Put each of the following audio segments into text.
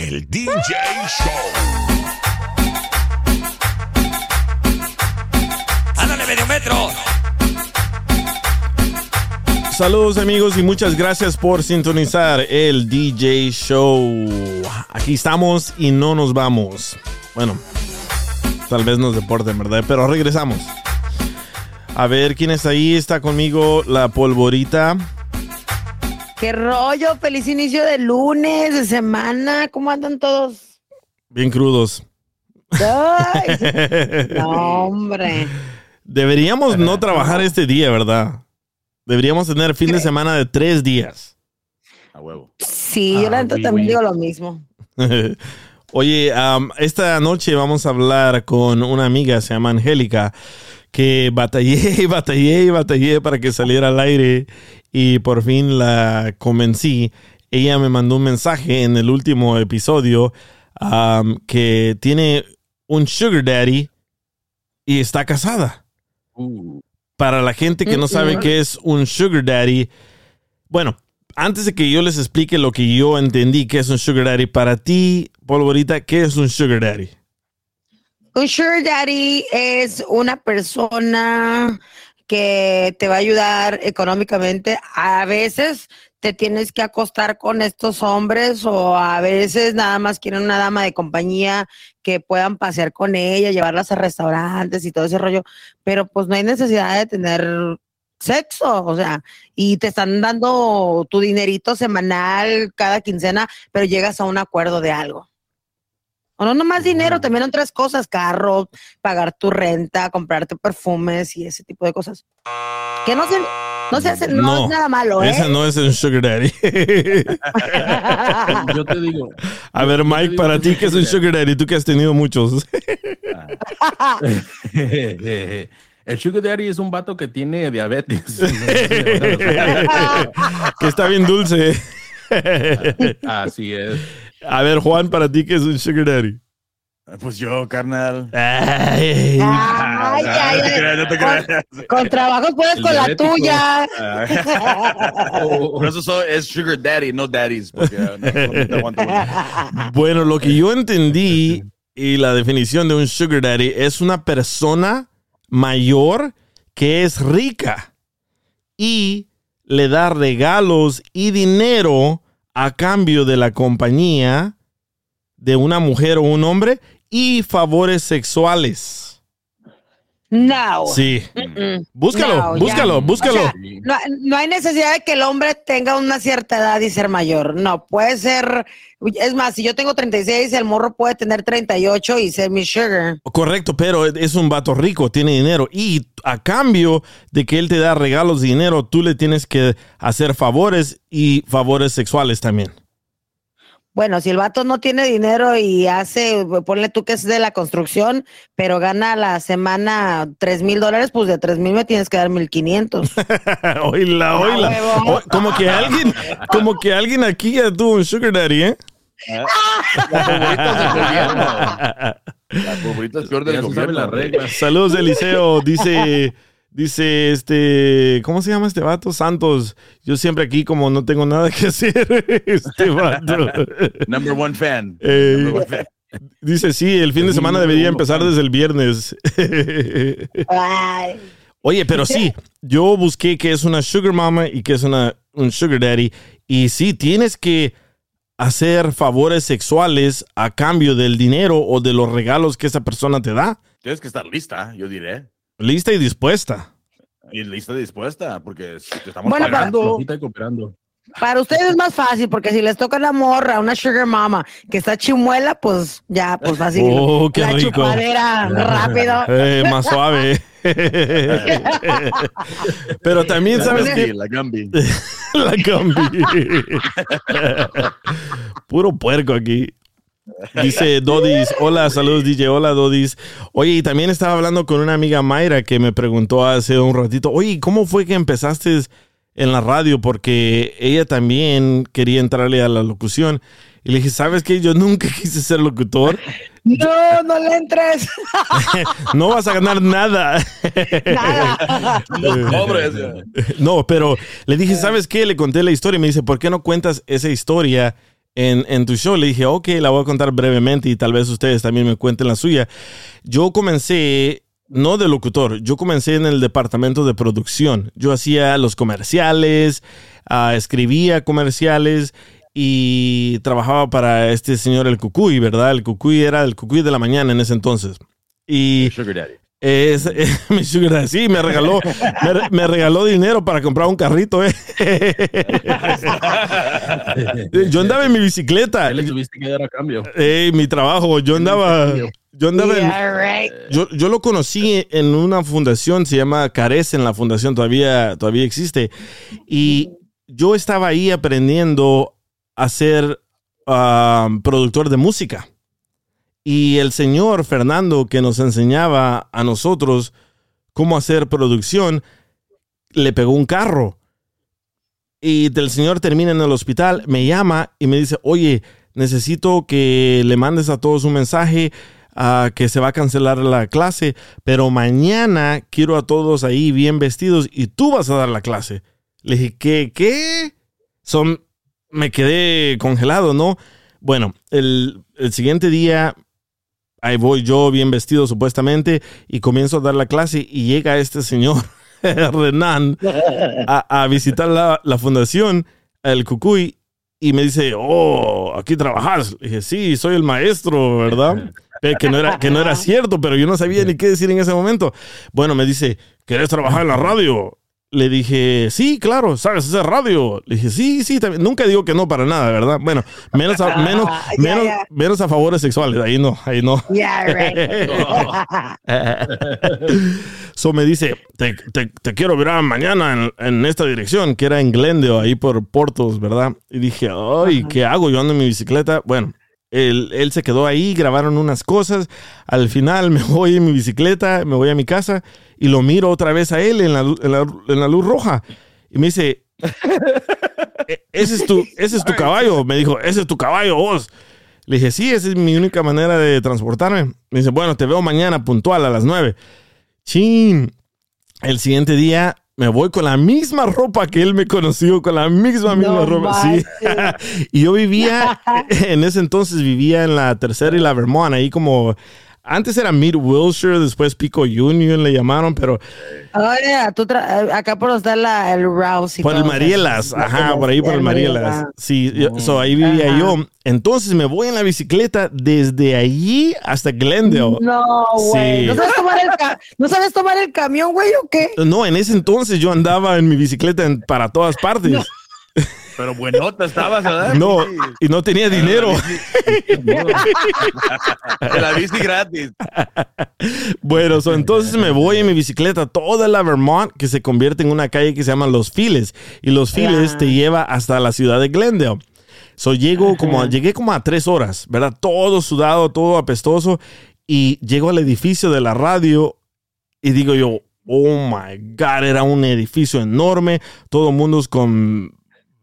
El DJ Show. ¡Ándale, medio metro! Saludos amigos y muchas gracias por sintonizar el DJ Show. Aquí estamos y no nos vamos. Bueno, tal vez nos deporten, ¿verdad? Pero regresamos. A ver quién está ahí. Está conmigo la polvorita. ¿Qué rollo? Feliz inicio de lunes, de semana. ¿Cómo andan todos? Bien crudos. Ay, no, hombre. Deberíamos no trabajar este día, ¿verdad? Deberíamos tener fin de semana de tres días. A huevo. Sí, yo la Ah, también digo lo mismo. Oye, am, esta noche vamos a hablar con una amiga, se llama Angélica, que batallé y batallé y batallé para que saliera al aire y por fin la convencí. Ella me mandó un mensaje en el último episodio que tiene un sugar daddy y está casada. Uh, Para la gente que no sabe qué es un sugar daddy, bueno, antes de que yo les explique lo que yo entendí que es un sugar daddy, para ti, Polvorita, ¿qué es un sugar daddy? Un sugar daddy es una persona que te va a ayudar económicamente. A veces te tienes que acostar con estos hombres o a veces nada más quieren una dama de compañía que puedan pasear con ella, llevarlas a restaurantes y todo ese rollo, pero pues no hay necesidad de tener sexo, o sea, y te están dando tu dinerito semanal cada quincena, pero llegas a un acuerdo de algo. O no nomás dinero, también otras cosas, carro, pagar tu renta, comprarte perfumes y ese tipo de cosas. Que no se, no se hace, no, es nada malo, ¿eh? Ese no es un sugar daddy. yo te digo, A ver, Mike, para ti, ¿qué es un sugar daddy? Tú que has tenido muchos. el Sugar Daddy es un vato que tiene diabetes. que está bien dulce. Así es. A ver, Juan, para ti, ¿qué es un sugar daddy? Pues yo, carnal. Ay. Ay, Ah, ay, no te creas, no te Con- creas. Con trabajo puedes El con la tuya. Por eso soy- es Sugar Daddy, no Daddies. Porque no, no te aguanto mucho. Bueno, lo que yo entendí y la definición de un sugar daddy es una persona mayor que es rica y le da regalos y dinero a cambio de la compañía de una mujer o un hombre y favores sexuales. No. Sí. Mm-mm. Búscalo, No, ya. búscalo, búscalo. O sea, no, no hay necesidad de que el hombre tenga una cierta edad y ser mayor. No, puede ser. Es más, si yo tengo 36, el morro puede tener 38 y ser mi sugar. Correcto, pero es un vato rico, tiene dinero y a cambio de que él te da regalos y dinero, tú le tienes que hacer favores y favores sexuales también. Bueno, si el vato no tiene dinero y hace, ponle tú que es de la construcción, pero gana a la semana 3 mil dólares, pues de 3 mil me tienes que dar 1500. oíla, oíla. huevo. O- como que alguien, como que alguien aquí ya tuvo un sugar daddy, ¿eh? La favorita es peor del gobierno. las reglas. Saludos, Eliseo. Dice, dice este, ¿cómo se llama este vato? Santos. Yo siempre aquí como no tengo nada que hacer. Este vato. Number one fan. Eh, Number one fan. Dice, sí, el fin de semana debería empezar desde el viernes. Oye, pero sí, yo busqué que es una sugar mama y que es una, un sugar daddy. Y sí, tienes que hacer favores sexuales a cambio del dinero o de los regalos que esa persona te da. Tienes que estar lista, yo diré. Lista y dispuesta. Y lista y dispuesta, porque te estamos Bueno, para- pagando. Y cooperando. Para ustedes es más fácil, porque si les toca la morra, una sugar mama, que está chimuela, pues ya, pues fácil. Oh, qué la rico. chupadera, rápido. Eh, más suave. Pero también, La ¿sabes Gambi, qué? La Gambi. La Gambi. Puro puerco aquí. Dice Dodis, hola, saludos DJ, hola Dodis. Oye, y también estaba hablando con una amiga Mayra que me preguntó hace un ratito, oye, ¿cómo fue que empezaste en la radio? Porque ella también quería entrarle a la locución. Y le dije, ¿sabes qué? Yo nunca quise ser locutor. No, no le entres. No vas a ganar nada. Nada. No, pero le dije, ¿sabes qué? Le conté la historia y me dice, ¿por qué no cuentas esa historia en, en tu show? Le dije, ok, la voy a contar brevemente y tal vez ustedes también me cuenten la suya. Yo comencé, no de locutor, yo comencé en el departamento de producción. Yo hacía los comerciales, ah, escribía comerciales y trabajaba para este señor el Cucuy, ¿verdad? El Cucuy era el Cucuy de la mañana en ese entonces. Y Sugar Daddy. Es, eh, mi sugar daddy, sí, me regaló, me, me regaló dinero para comprar un carrito, eh. Yo andaba en mi bicicleta, ¿Qué le tuviste que dar a cambio? eh, mi trabajo, yo andaba, yo andaba en- right. yo, yo lo conocí en una fundación, se llama Carece en la fundación, todavía, todavía existe. Y yo estaba ahí aprendiendo a ser ah, productor de música. Y el señor Fernando, que nos enseñaba a nosotros cómo hacer producción, le pegó un carro. Y el señor termina en el hospital, me llama y me dice, oye, necesito que le mandes a todos un mensaje ah, que se va a cancelar la clase, pero mañana quiero a todos ahí bien vestidos y tú vas a dar la clase. Le dije, ¿qué? ¿Qué? Son, me quedé congelado, ¿no? Bueno, el, el siguiente día, ahí voy yo bien vestido supuestamente y comienzo a dar la clase y llega este señor, Renan, a, a visitar la, la fundación, el Cucuy, y me dice, oh, aquí trabajas. Le dije, sí, soy el maestro, ¿verdad? Que no, era, que no era cierto, pero yo no sabía ni qué decir en ese momento. Bueno, me dice, ¿querés trabajar en la radio? Le dije, sí, claro, ¿sabes hacer radio? Le dije, sí, sí, también. nunca digo que no para nada, ¿verdad? Bueno, menos a, menos, Ya, menos, ya. menos a favores sexuales, ahí no, ahí no. Yeah, right. So me dice, te, te- te quiero ver mañana en, en esta dirección, que era en Glendale, ahí por Portos, ¿verdad? Y dije, ay, ¿qué hago? Yo ando en mi bicicleta. Bueno, él, él se quedó ahí, grabaron unas cosas. Al final me voy en mi bicicleta, me voy a mi casa y lo miro otra vez a él en la, lu- en la- en la luz roja. Y me dice, "E- ese es tu, ese es tu caballo. Me dijo, ese es tu caballo, vos. Le dije, sí, esa es mi única manera de transportarme. Me dice, bueno, te veo mañana puntual a las nueve. Chin. El siguiente día me voy con la misma ropa que él me conoció, con la misma, misma No ropa. Sí. y yo vivía, en ese entonces vivía en la tercera y la Vermont, ahí como, antes era Mid Wilshire, después Pico Union le llamaron, pero Oye, tú tra- acá por donde está la, el Rouse y por el todo. Marielas, ajá, por ahí por el Marielas. Sí, yo- so ahí vivía Ajá. yo. Entonces me voy en la bicicleta desde allí hasta Glendale. No, güey. Sí. ¿No, sabes tomar el ca- ¿No sabes tomar el camión, güey, o qué? No, en ese entonces yo andaba en mi bicicleta en- para todas partes. Pero buenota estabas, ¿verdad? No, y no tenía dinero. De la bici gratis. Bueno, so, entonces me voy en mi bicicleta toda la Vermont que se convierte en una calle que se llama Los Files y Los Files te lleva hasta la ciudad de Glendale. So llego como, llegué como a tres horas, ¿verdad? Todo sudado, todo apestoso y llego al edificio de la radio y digo yo, oh my God, era un edificio enorme, todo mundo con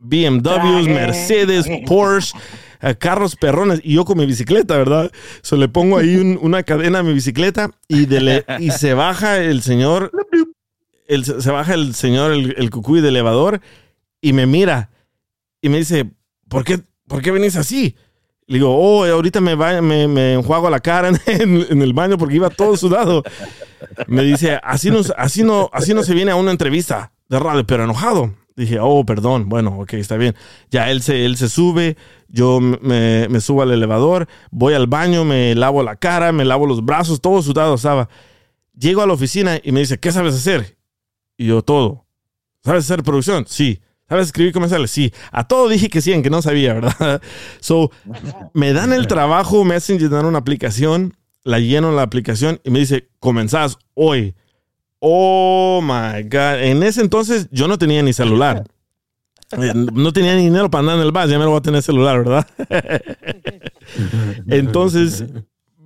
BMWs. Mercedes, Porsche, eh, carros perrones y yo con mi bicicleta, ¿verdad? So le pongo ahí un- una cadena a mi bicicleta y, y se baja el señor, el- se baja el señor, el, el cucuy de elevador y me mira y me dice, ¿por qué, por qué venís así? Le digo, oh, ahorita me, ba- me, me enjuago la cara en, en- en el baño porque iba todo sudado. Me dice, así no, así, no, así no se viene a una entrevista. De radio, pero enojado. Dije, oh, perdón, bueno, ok, está bien. Ya él se, él se sube, yo me, me subo al elevador, voy al baño, me lavo la cara, me lavo los brazos, todo sudado estaba. Llego a la oficina y me dice, ¿qué sabes hacer? Y yo, todo. ¿Sabes hacer producción? Sí. ¿Sabes escribir comerciales? Sí. A todo dije que sí, en que no sabía, ¿verdad? So, me dan el trabajo, me hacen llenar una aplicación, la lleno la aplicación y me dice, comenzás hoy. Oh my God. En ese entonces yo no tenía ni celular. Eh, No tenía ni dinero para andar en el bus, ya me lo voy a tener celular, ¿verdad? Entonces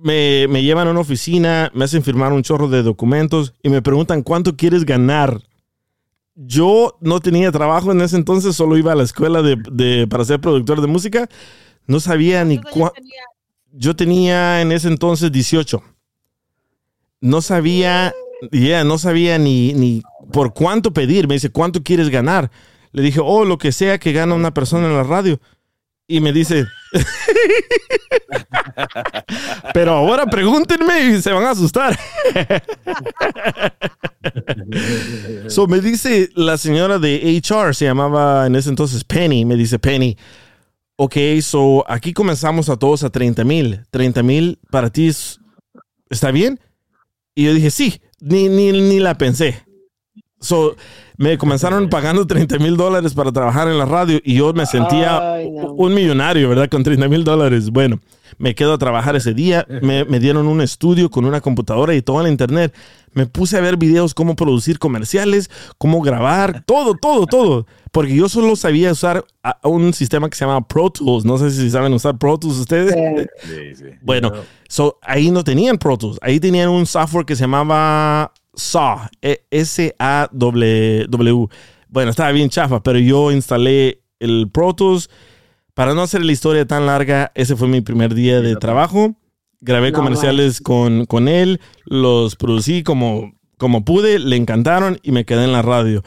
me, me llevan a una oficina, me hacen firmar un chorro de documentos y me preguntan cuánto quieres ganar. Yo no tenía trabajo en ese entonces, solo iba a la escuela de, de- para ser productor de música. No sabía ni cuánto. Yo tenía en ese entonces 18. No sabía, yeah, no sabía ni, ni por cuánto pedir. Me dice, ¿cuánto quieres ganar? Le dije, oh, lo que sea que gana una persona en la radio. Y me dice, pero ahora pregúntenme y se van a asustar. so me dice la señora de HR, se llamaba en ese entonces Penny, me dice Penny, ok, so aquí comenzamos a todos a 30 mil. 30 mil para ti es- está bien. Y yo dije, sí, ni, ni, ni la pensé. So, me comenzaron pagando 30 mil dólares para trabajar en la radio y yo me sentía Ay, no. un millonario, ¿verdad? Con 30 mil dólares. Bueno, me quedo a trabajar ese día. Me, me dieron un estudio con una computadora y todo en internet. Me puse a ver videos, cómo producir comerciales, cómo grabar, todo, todo, todo. Porque yo solo sabía usar a- un sistema que se llama Pro Tools. No sé si saben usar Pro Tools ustedes. Sí, sí. Bueno, so, ahí no tenían Pro Tools. Ahí tenían un software que se llamaba SAW. E- S-A-W. Bueno, estaba bien chafa, pero yo instalé el Pro Tools. Para no hacer la historia tan larga, ese fue mi primer día de trabajo. Grabé No comerciales con, con él, los producí como, como pude, le encantaron y me quedé en la radio.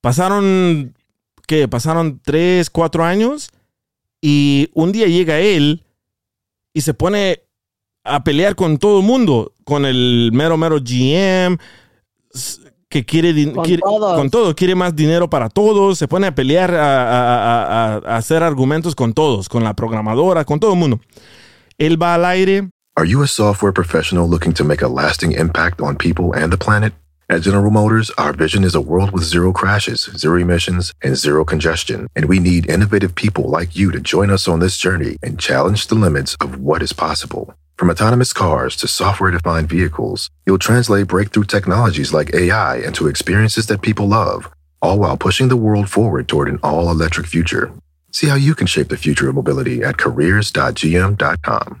Pasaron, ¿qué? Pasaron tres, cuatro años y un día llega él y se pone a pelear con todo el mundo, con el mero mero GM, que quiere, din- Con quiere- todos. con todo, quiere más dinero para todos, se pone a pelear, a, a- a- a- a hacer argumentos con todos, con la programadora, con todo el mundo. Él va al aire, Are you a software professional looking to make a lasting impact on people and the planet? At General Motors, our vision is a world with zero crashes, zero emissions, and zero congestion. And we need innovative people like you to join us on this journey and challenge the limits of what is possible. From autonomous cars to software defined vehicles, you'll translate breakthrough technologies like AI into experiences that people love, all while pushing the world forward toward an all electric future. See how you can shape the future of mobility at careers.gm.com.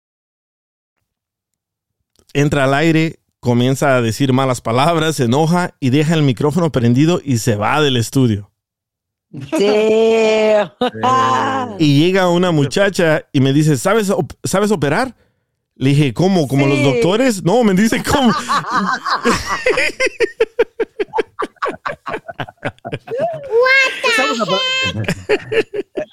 Entra al aire, comienza a decir malas palabras, se enoja y deja el micrófono prendido y se va del estudio. Sí. Y llega una muchacha y me dice, ¿sabes, op- ¿sabes operar? Le dije, ¿cómo? ¿Como los doctores? No, me dice, ¿cómo?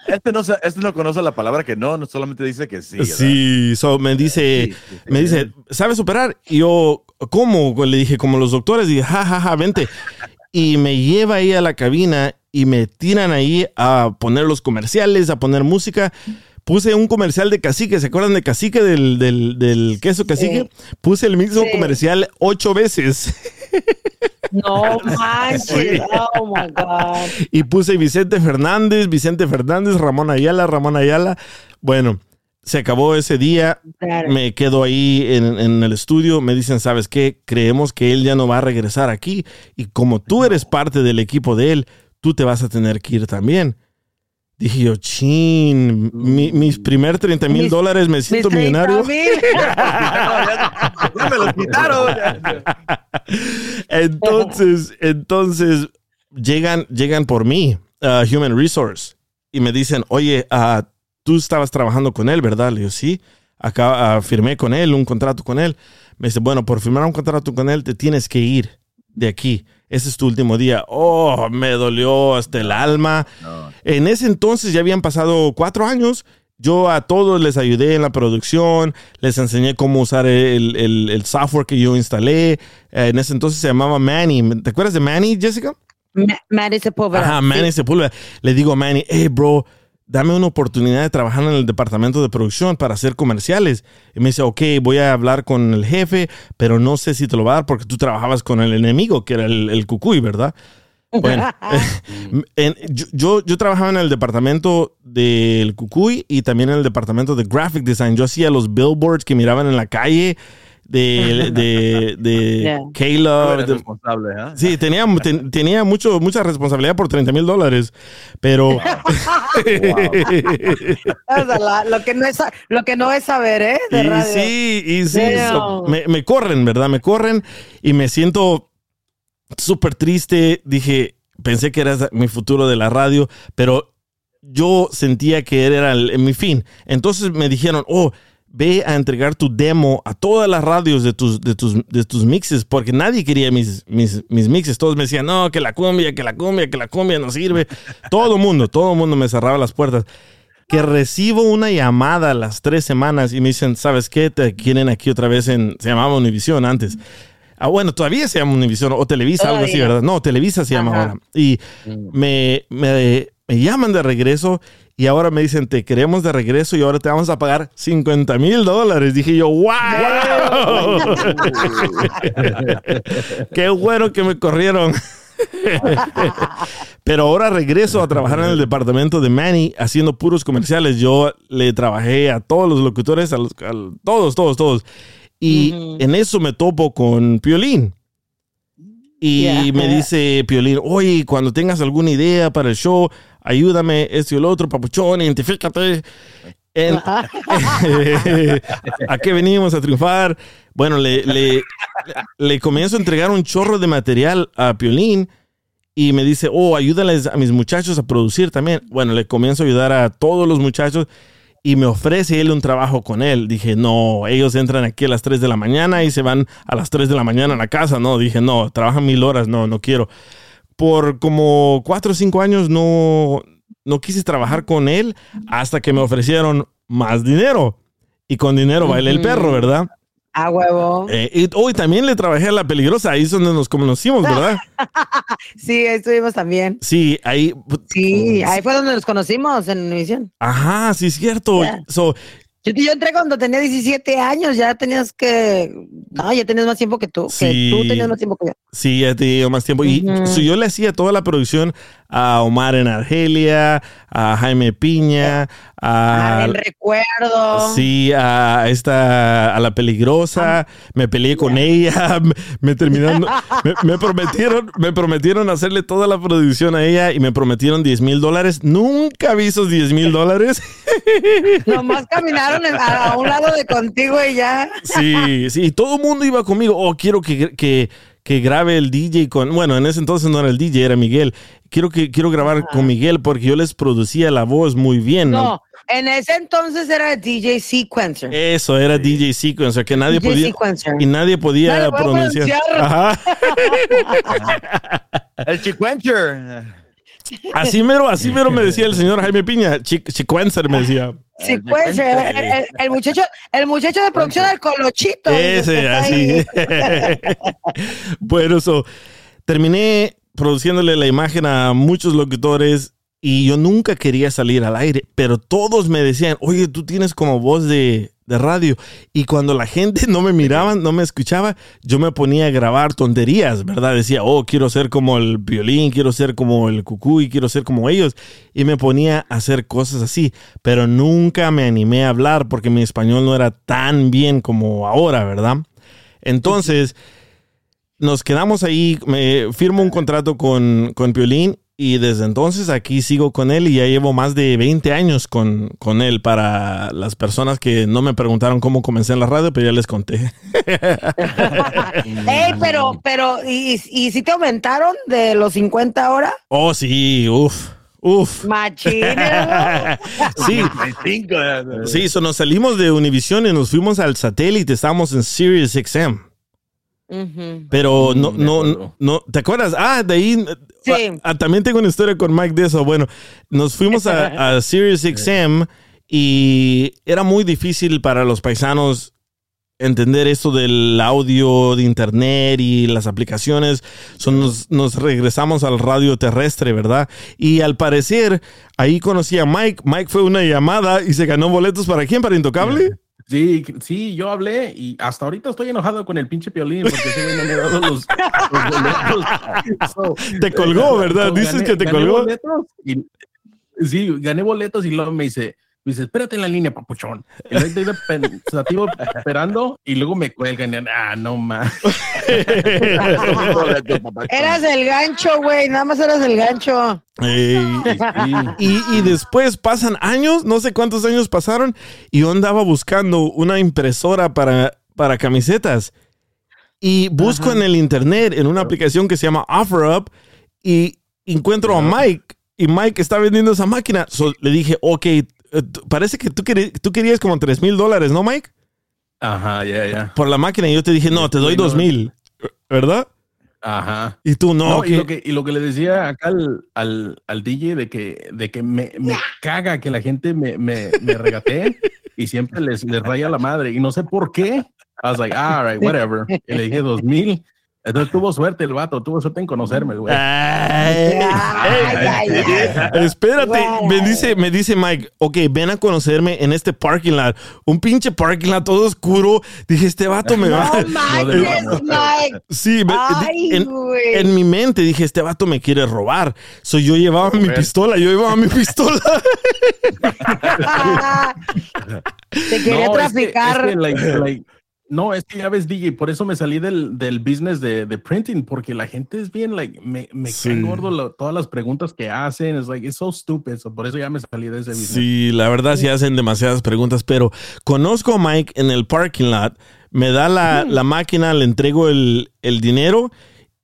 Este no, este no conoce la palabra que no, no solamente dice que sí. ¿verdad? Sí, so, me dice, Sí, sí, sí. me dice, ¿sabes operar? Y yo, ¿cómo? Le dije, como los doctores, y dije, ja, ja, ja, vente. Y me lleva ahí a la cabina y me tiran ahí a poner los comerciales, a poner música. Puse un comercial de cacique, ¿se acuerdan de cacique del, del, del queso cacique? Puse el mismo Sí. comercial ocho veces. No manches. Oh my God. y puse Vicente Fernández, Vicente Fernández, Ramón Ayala, Ramón Ayala. Bueno, se acabó ese día. Claro. Me quedo ahí en, en el estudio. Me dicen, ¿sabes qué? Creemos que él ya no va a regresar aquí. Y como tú eres parte del equipo de él, tú te vas a tener que ir también. Dije yo, chin, mi- mis primer 30 mil dólares me siento 30 millonario. Ya me los quitaron. Entonces, entonces llegan, llegan por mí, uh, Human Resource, y me dicen, oye, ah, tú estabas trabajando con él, ¿verdad? Le digo, sí, acá ah, firmé con él un contrato con él. Me dice, bueno, por firmar un contrato con él te tienes que ir de aquí. Ese es tu último día. Oh, me dolió hasta el alma. En ese entonces ya habían pasado cuatro años. Yo a todos les ayudé en la producción, les enseñé cómo usar el, el- el software que yo instalé. Eh, en ese entonces se llamaba Manny. ¿Te acuerdas de Manny, Jessica? Ma- Manny Sepúlveda. Ajá, Manny Sepúlveda. Le digo a Manny, hey, bro, dame una oportunidad de trabajar en el departamento de producción para hacer comerciales. Y me dice, ok, voy a hablar con el jefe, pero no sé si te lo va a dar porque tú trabajabas con el enemigo, que era el, el cucuy, ¿verdad? Bueno, en- yo, yo, yo trabajaba en el departamento del Cucuy y también en el departamento de Graphic Design. Yo hacía los billboards que miraban en la calle de, de, de Yeah. Caleb, Eres de- responsable, ¿ah? Sí, tenía, ten- tenía mucho, mucha responsabilidad por 30 mil dólares, pero... Lo, que no es, lo que no es saber, ¿eh? De y radio. sí, y sí, so- me, me corren, ¿verdad? Me corren y me siento súper triste. Dije, pensé que era mi futuro de la radio, pero yo sentía que era el- mi fin. Entonces me dijeron, oh, ve a entregar tu demo a todas las radios de tus, de tus, de tus mixes, porque nadie quería mis, mis, mis mixes. Todos me decían, no, que la cumbia, que la cumbia, que la cumbia no sirve. todo el mundo, todo el mundo me cerraba las puertas. Que recibo una llamada a las tres semanas y me dicen, ¿sabes qué? Te quieren aquí otra vez en, se llamaba Univision antes. Ah, bueno, todavía se llama Univision o Televisa, algo así. ¿verdad? No, Televisa se llama Ajá. ahora. Y me, me, me llaman de regreso y ahora me dicen, te queremos de regreso y ahora te vamos a pagar 50 mil dólares. Dije yo, wow. Qué bueno que me corrieron. Pero ahora regreso a trabajar en el departamento de Manny haciendo puros comerciales. Yo le trabajé a todos los locutores, a, los, a todos, todos, todos. Y en eso me topo con Piolín. Y Yeah. me dice Piolín, oye, cuando tengas alguna idea para el show, ayúdame, esto y lo otro, papuchón, identifícate. En- ¿A qué venimos a triunfar? Bueno, le, le, le comienzo a entregar un chorro de material a Piolín y me dice, oh, ayúdales a mis muchachos a producir también. Bueno, le comienzo a ayudar a todos los muchachos y me ofrece él un trabajo con él. Dije, no, ellos entran aquí a las 3 de la mañana y se van a las 3 de la mañana a la casa. No, dije, no, trabajan mil horas, no, no quiero. Por como 4 o 5 años no, no quise trabajar con él hasta que me ofrecieron más dinero. Y con dinero baila el Ujú. perro, ¿verdad? A huevo. Eh, y también le trabajé a la peligrosa, ahí es donde nos conocimos, ¿verdad? Sí, ahí estuvimos también. Sí, ahí. Sí, ahí fue donde nos conocimos en Univisión. Ajá, sí, es cierto. Yeah. So, Yo, yo entré cuando tenía 17 años, ya tenías que... No, ya tenías más tiempo que tú. Sí. Que tú tenías más tiempo que yo. sí, ya te dio más tiempo. Y so, yo le hacía toda la producción a Omar en Argelia, a Jaime Piña, Ah, a. el recuerdo. Sí, a esta, a la peligrosa, me peleé con ella, me, me terminaron, me, me prometieron, me prometieron hacerle toda la producción a ella y me prometieron 10 mil dólares. Nunca vi esos 10 mil dólares. Nomás caminaron a un lado de contigo y ya. Sí, sí, y todo el mundo iba conmigo. Oh, quiero que, que, que grabe el DJ con. Bueno, en ese entonces no era el DJ, era Miguel. Quiero que quiero grabar con Miguel porque yo les producía la voz muy bien. ¿no? No, en ese entonces era DJ Sequencer. Eso era DJ Sequencer, que nadie DJ podía. Sequencer. Y nadie podía Nadie pronunciar. pronunciar. Ajá. El Chiquencher. Así mero, así mero me decía el señor Jaime Piña. Chicuencer me decía. Sequencer. El, el- el muchacho, el muchacho de producción del Colochito. Ese, así. bueno, so, terminé produciéndole la imagen a muchos locutores y yo nunca quería salir al aire, pero todos me decían, oye, tú tienes como voz de, de radio. Y cuando la gente no me miraba, no me escuchaba, yo me ponía a grabar tonterías, ¿verdad? Decía, oh, quiero ser como el violín, quiero ser como el cucuy, quiero ser como ellos. Y me ponía a hacer cosas así, pero nunca me animé a hablar porque mi español no era tan bien como ahora, ¿verdad? Entonces, nos quedamos ahí, me firmo un contrato con, con Piolín y desde entonces aquí sigo con él y ya llevo más de 20 años con, con él para las personas que no me preguntaron cómo comencé en la radio, pero ya les conté. Ey, pero, pero, ¿y, ¿y si te aumentaron de los 50 ahora? Oh, sí, uff. Uf. Machines. Sí, I think, uh, sí, so nos salimos de Univision y nos fuimos al satélite, estábamos en Sirius XM. Pero no, Mm, no, acuerdo. no, ¿te acuerdas? Ah, de ahí. Sí. ah, también tengo una historia con Mike de eso. Bueno, nos fuimos a, a Sirius XM y era muy difícil para los paisanos entender esto del audio de internet y las aplicaciones. So, nos, nos regresamos al radio terrestre, ¿verdad? Y al parecer, ahí conocí a Mike. Mike fue una llamada y se ganó boletos para quién? ¿Para Intocable? Sí, sí, yo hablé y hasta ahorita estoy enojado con el pinche piolín porque no me ha dado los, los. So, Te colgó, ¿verdad? Dices gané- que te colgó. y- sí, gané boletos y luego me dice, me dice, espérate en la línea, papuchón. Y luego estoy de pensativo esperando y luego me cuelgan y ah, no más. Eras el gancho, güey. Nada más eras el gancho. Ey. Y, y después pasan años, no sé cuántos años pasaron, y yo andaba buscando una impresora para, para camisetas. Y busco en el internet, en una aplicación que se llama OfferUp, y encuentro a Mike, y Mike está vendiendo esa máquina. So, le dije, ok, parece que tú, querías como 3 mil dólares, ¿no, Mike? Ajá, ya, ya. Por la máquina. Y yo te dije, no, te doy Bueno. 2 mil, ¿verdad? Ajá. Y tú, no, No, y, lo que, y lo que le decía acá al, al, al DJ de que, de que me, me caga que la gente me, me, me regatee y siempre les, les raya la madre. Y no sé por qué. I was like, all right, whatever. Y le dije dos mil. Entonces tuvo suerte el vato, tuvo suerte en conocerme, güey. Ay, Ay, ay, ay. Espérate, me dice, me dice Mike, ok, ven a conocerme en este parking lot. Un pinche parking lot todo oscuro. Dije, este vato me va. No manches, Mike. Sí, Ay, en, güey. en mi mente dije, este vato me quiere robar. So yo llevaba mi pistola, yo llevaba mi pistola. Te quería No, es que- traficar. es que, like- like, no, es que ya ves, DJ, por eso me salí del, del business de, de printing, porque la gente es bien, like, me, me Sí. caen gordo lo- todas las preguntas que hacen. Es like, it's so stupid. So por eso ya me salí de ese business. Sí, la verdad sí hacen demasiadas preguntas, pero conozco a Mike en el parking lot, me da la, la máquina, le entrego el, el dinero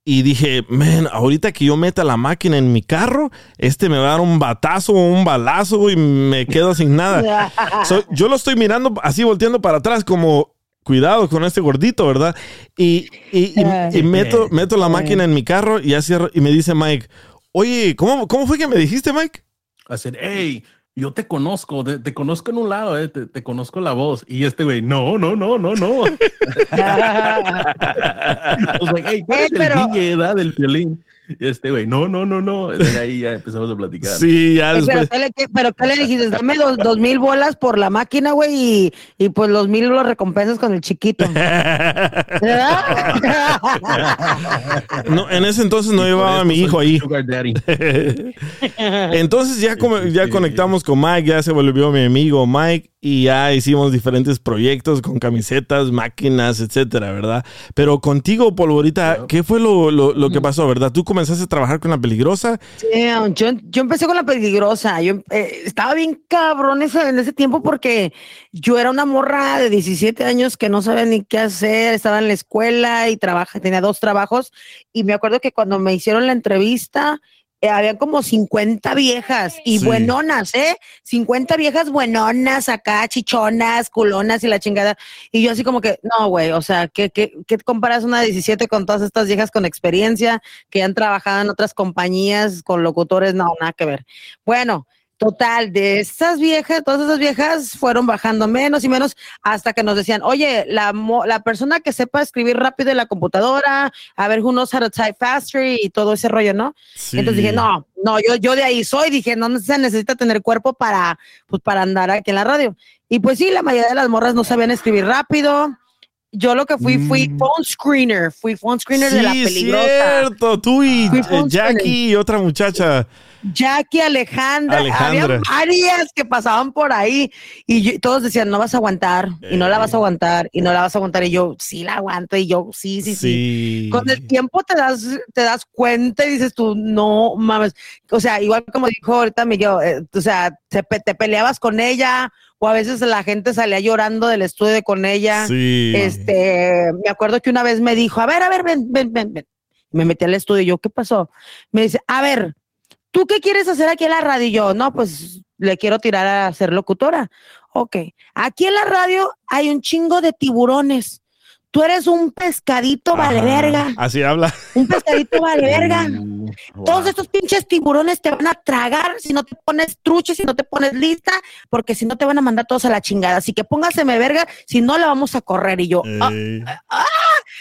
y dije, man, ahorita que yo meta la máquina en mi carro, este me va a dar un batazo o un balazo y me quedo sin nada. So, yo lo estoy mirando así volteando para atrás como... Cuidado con este gordito, ¿verdad? Y, y- y- y meto, meto la máquina en mi carro y, ya cierro- y me dice Mike, oye, ¿cómo, ¿cómo fue que me dijiste, Mike? Hacer, hey, yo te conozco, te, te conozco en un lado, eh, te, te conozco la voz. Y este güey, no, no, no, no, no. I was like, hey, ¿cuál Eh, es el pero- DJ edad del violín? Y este güey, no, no, no, no. Y ahí ya empezamos a platicar. Sí, ya pero, después... ¿qué le, qué- pero ¿qué le dijiste? Dame dos, dos mil bolas por la máquina, güey, y, y pues los mil los recompensas con el chiquito. ¿Verdad? No, en ese entonces no llevaba a mi hijo ahí. Entonces ya, como, ya conectamos con Mike, ya se volvió mi amigo Mike y ya hicimos diferentes proyectos con camisetas, máquinas, etcétera, ¿verdad? Pero contigo, Polvorita, ¿qué fue lo, lo- lo que pasó, verdad? ¿Tú comenzaste a trabajar con la peligrosa? Sí, yo, yo empecé con la peligrosa. Yo eh, estaba bien cabrón ese- en ese tiempo porque yo era una morra de 17 años que no sabía ni qué hacer. Estaba en la escuela y trabaja, tenía dos trabajos. Y me acuerdo que cuando me hicieron la entrevista, eh, habían como 50 viejas y Sí. buenonas, ¿eh? 50 viejas buenonas acá, chichonas, culonas y la chingada. Y yo así como que, no, güey, o sea, ¿qué, qué, qué comparas una de 17 con todas estas viejas con experiencia que han trabajado en otras compañías con locutores? No, nada que ver. Bueno, total, de esas viejas, todas esas viejas fueron bajando menos y menos hasta que nos decían, oye, la, mo- la persona que sepa escribir rápido en la computadora, a ver, who knows how to type faster y todo ese rollo, ¿no? Sí. Entonces dije, no, no, yo, yo de ahí soy, dije, no se necesita tener cuerpo para, pues, para andar aquí en la radio. Y pues sí, la mayoría de las morras no sabían escribir rápido yo lo que fui, fui Mm. phone screener, fui phone screener de la peligrosa. cierto. Tú y Fui eh, Jackie y otra muchacha. Jackie, Alejandra, Alejandra. había varias que pasaban por ahí y yo- todos decían, no vas a aguantar, y no la vas a aguantar, y no la vas a aguantar, y yo, sí la aguanto, y yo, sí, sí, sí. Sí. Con el tiempo te das, te das cuenta y dices tú, no mames. O sea, igual como dijo ahorita Miguel, eh, o sea, te peleabas con ella, o a veces la gente salía llorando del estudio con ella. Sí. Este, me acuerdo que una vez me dijo, a ver, a ver, ven, ven, ven, ven. Me metí al estudio y yo, ¿qué pasó? Me dice, a ver, ¿tú qué quieres hacer aquí en la radio? Y yo, no, pues le quiero tirar a ser locutora. Ok, aquí en la radio hay un chingo de tiburones. Tú eres un pescadito vale verga, Así habla. un pescadito vale verga. Todos estos pinches tiburones te van a tragar si no te pones trucha, si no te pones lista, porque si no te van a mandar todos a la chingada. Así que póngaseme verga, si no la vamos a correr. Y yo, ah, Eh,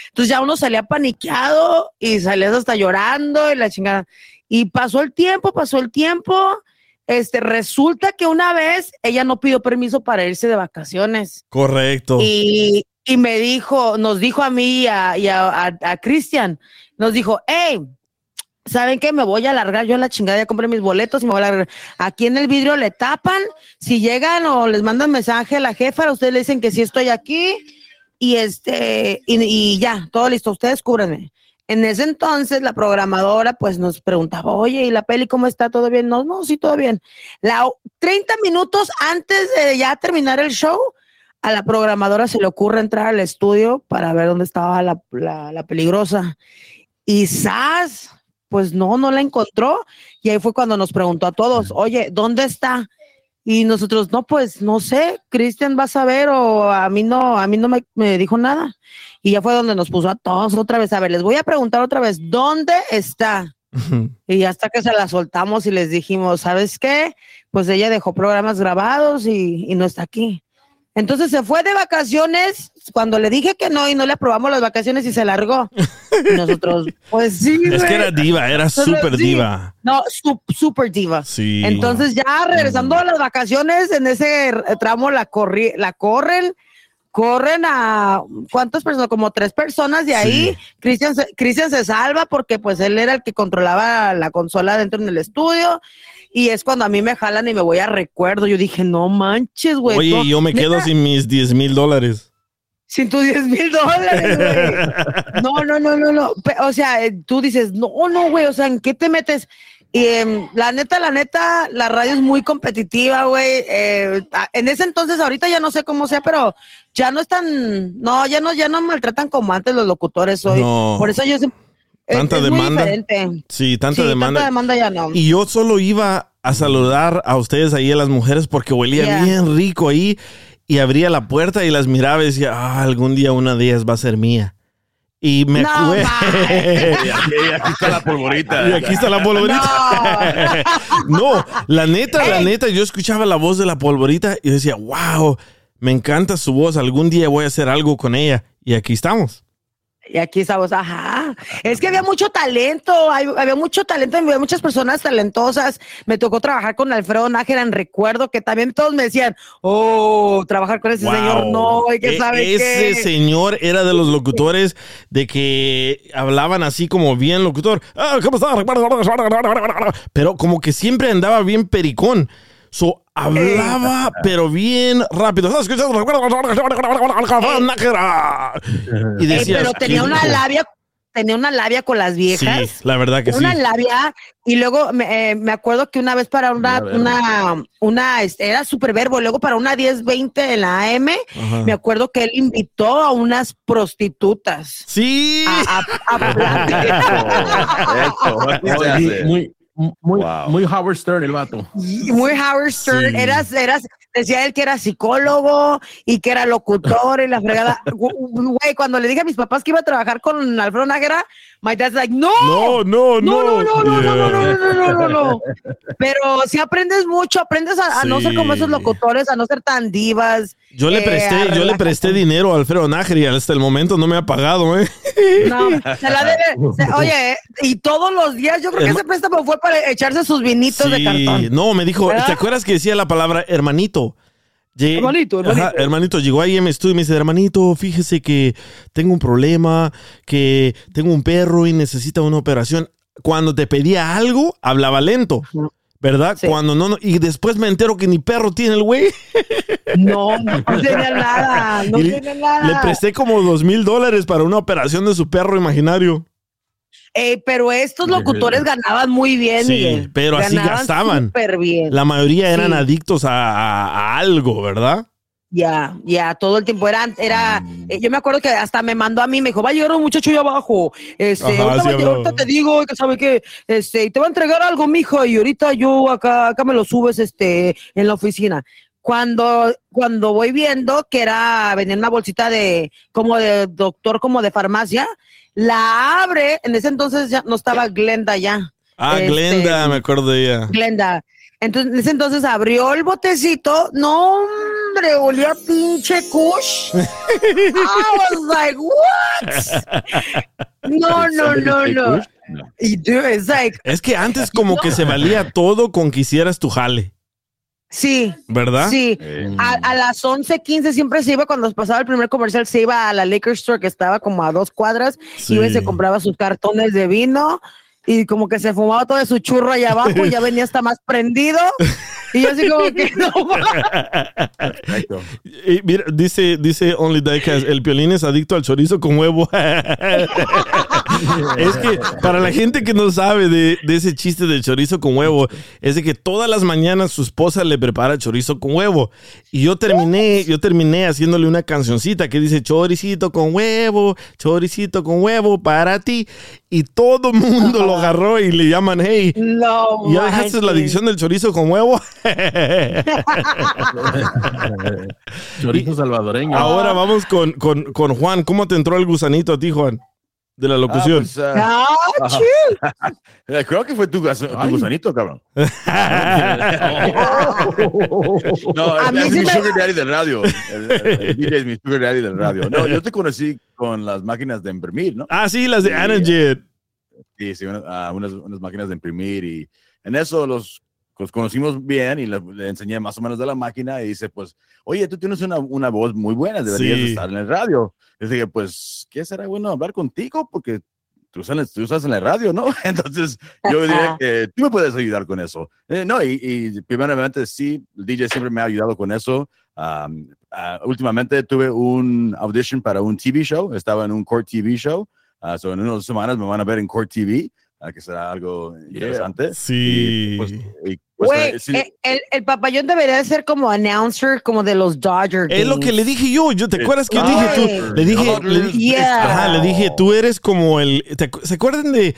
entonces ya uno salía paniqueado y salías hasta llorando y la chingada. Y pasó el tiempo, pasó el tiempo. Este, resulta que una vez ella no pidió permiso para irse de vacaciones correcto. y, y me dijo, nos dijo a mí y a, a, a- a Cristian, nos dijo, hey, ¿saben qué? Me voy a largar yo a la chingada, ya compré mis boletos y me voy a largar. Aquí en el vidrio le tapan, si llegan o les mandan mensaje a la jefa, ustedes le dicen que sí estoy aquí y este, y, y ya, todo listo, ustedes cúbranme. En ese entonces la programadora pues nos preguntaba, oye, ¿y la peli cómo está? ¿Todo bien? No, no, sí, todo bien. La, 30 minutos antes de ya terminar el show, a la programadora se le ocurre entrar al estudio para ver dónde estaba la, la- la peligrosa. Y ¡zas! Pues no, no la encontró. Y ahí fue cuando nos preguntó a todos, oye, ¿dónde está? Y nosotros, no, pues no sé, Cristian va a saber o a mí no, a mí no me, me dijo nada. Y ya fue donde nos puso a todos otra vez. A ver, les voy a preguntar otra vez, ¿dónde está? Y hasta que se la soltamos y les dijimos, ¿sabes qué? Pues ella dejó programas grabados y, y no está aquí. Entonces se fue de vacaciones cuando le dije que no y no le aprobamos las vacaciones y se largó. Y nosotros, pues sí. es que era diva, era súper sí. diva. No, su- super diva. Sí. Entonces ya regresando a las vacaciones, en ese tramo la, corri la corren, corren a cuántas personas, como tres personas de ahí. Sí. Cristian se, Cristian se salva porque pues él era el que controlaba la consola dentro en el estudio. Y es cuando a mí me jalan y me voy a recuerdo. Yo dije, no manches, güey. Oye, no, yo me quedo sin mis 10 mil dólares. sin tus 10 mil dólares, güey. No, no, no, no, no. O sea, eh, tú dices, no, no, güey, o sea, ¿en qué te metes? Y em, la neta, la neta, la radio es muy competitiva, güey. Eh, en ese entonces, ahorita ya no sé cómo sea, pero ya no están, no, ya no, ya no maltratan como antes los locutores hoy. No. Por eso yo siempre. Es- Tanta es muy demanda. diferente. Sí, tanta Sí, demanda. Tanta demanda ya no. Y yo solo iba a saludar a ustedes ahí, a las mujeres, porque huelía Yeah. bien rico ahí. Y abría la puerta y las miraba y decía, ah, algún día una de ellas va a ser mía. Y me No, Y aquí, y aquí está la polvorita. Y aquí está la polvorita. No, la neta, la neta, yo escuchaba la voz de la polvorita y decía, wow, me encanta su voz, algún día voy a hacer algo con ella. Y aquí estamos. Y aquí estamos, ajá. Es que había mucho talento, hay- había mucho talento, había muchas personas talentosas. Me tocó trabajar con Alfredo Nájera en recuerdo, que también todos me decían, oh, trabajar con ese Wow. señor, no, y que E- sabe Ese qué. señor era de los locutores de que hablaban así como bien locutor. Ah, ¿cómo está? Pero como que siempre andaba bien pericón. So, hablaba, pero bien rápido. ¿Estás escuchando? Y Eh, decías, pero tenía "Qué una rico". labia, tenía una labia con las Sí, viejas. la verdad que sí. una labia y luego me, eh, me acuerdo que una vez para una una una este, era super verbo luego para una 1020 en la AM Ajá. me acuerdo que él invitó a unas prostitutas Sí. a, a- a platicar. Eso, se Muy. Muy, muy, Wow. muy Howard Stern el vato. Muy Howard Stern, Sí. eras, eras, Decía él que era psicólogo y que era locutor y la fregada. Güey, cuando le dije a mis papás que iba a trabajar con Alfredo Nájera, my dad's like, no, no, no, no, no, no, no, no, no, no, no, no, no, Pero si aprendes mucho, aprendes a, no ser como esos locutores, a no ser tan divas. Yo le eh, presté, yo le presté dinero a Alfredo Nájera y hasta el momento no me ha pagado, ¿eh? No, se la debe, oye, y todos los días yo creo que ese préstamo fue para echarse sus vinitos de cartón. No, me dijo, ¿te acuerdas que decía la palabra hermanito? Hermanito, Ajá, hermanito. hermanito, llegó ahí en mi estudio y me dice, hermanito, fíjese que tengo un problema, que tengo un perro y necesita una operación. Cuando te pedía algo, hablaba lento, ¿verdad? Sí. Cuando no, no, y después me entero que ni perro tiene el güey. No, no tenía nada, no tenía nada. Le presté como dos mil dólares para una operación de su perro imaginario. Eh, pero estos locutores ganaban muy bien, Sí, Miguel. pero así Ganaban gastaban. Súper bien. La mayoría eran Sí. adictos a, a- a algo, ¿verdad? Ya, ya, todo el tiempo era, era, eh, yo me acuerdo que hasta me mandó a mí, me dijo, va a llegar un muchacho ahí abajo, este, Ajá, ahorita, sí va te digo, que sabe que, este, y te va a entregar algo, mijo, y ahorita yo acá, acá me lo subes, este, en la oficina. Cuando, cuando voy viendo que era, venía una bolsita de, como de doctor, como de farmacia, la abre, en ese entonces ya no estaba Glenda ya. Ah, Este, Glenda, me acuerdo de ella. Glenda. Entonces, en ese entonces abrió el botecito. No, hombre, olía a pinche kush. I was like, what? No, no, no, no. Y dude, it's like, Es que antes como que se valía todo con que hicieras tu jale, sí, ¿verdad? sí. A, a las 11:15 siempre se iba, cuando pasaba el primer comercial, se iba a la liquor store que estaba como a dos cuadras. Sí. Iba y se compraba sus cartones de vino. Y como que se fumaba todo de su churro allá abajo, y ya venía hasta más prendido. Y yo así como que no. Perfecto. Y mira, dice, dice Only Diecast, el piolín es adicto al chorizo con huevo. es que para la gente que no sabe de, de ese chiste del chorizo con huevo, es de que todas las mañanas su esposa le prepara chorizo con huevo. Y yo terminé, yo terminé haciéndole una cancioncita que dice choricito con huevo, choricito con huevo para ti. Y todo el mundo lo agarró y le llaman, hey, No. ¿ya dejaste la adicción del chorizo con huevo? Chorizo salvadoreño. Ahora vamos con, con, con Juan. ¿Cómo te entró el gusanito a ti, Juan? De la Ah, locución. pues, ah, eh, creo que fue tu, gusanito, cabrón. No, A es, mí es sí mi me- sugar daddy del radio. El, el- el DJ es mi sugar daddy del radio. No, yo te conocí con las máquinas de imprimir, ¿no? ah, sí, las de Anajet. Sí, sí, ah, unas, unas máquinas de imprimir y en eso los, los conocimos bien y le, le enseñé más o menos de la máquina y dice, pues, oye, tú tienes una, una voz muy buena, deberías Sí. estar en el radio. Yo dije, pues, ¿qué será bueno hablar contigo? Porque tú estás, tú estás en la radio, ¿no? Entonces, yo dije que tú me puedes ayudar con eso. Eh, no, y, y primeramente sí, el DJ siempre me ha ayudado con eso. Am, ah, últimamente tuve un audition para un TV show, estaba en un Court TV show. Ah, so en unas semanas me van a ver en Court TV, ah, que será algo interesante. Sí. Y, pues, y, pues, eh, sí, eh, el, el papayón debería de ser como announcer como de los Dodgers. Es lo que le dije yo. yo ¿Te acuerdas que yo dije tú? Le dije, le, Yeah. ajá, le dije, tú eres como el. ¿te acu- ¿Se acuerdan de.?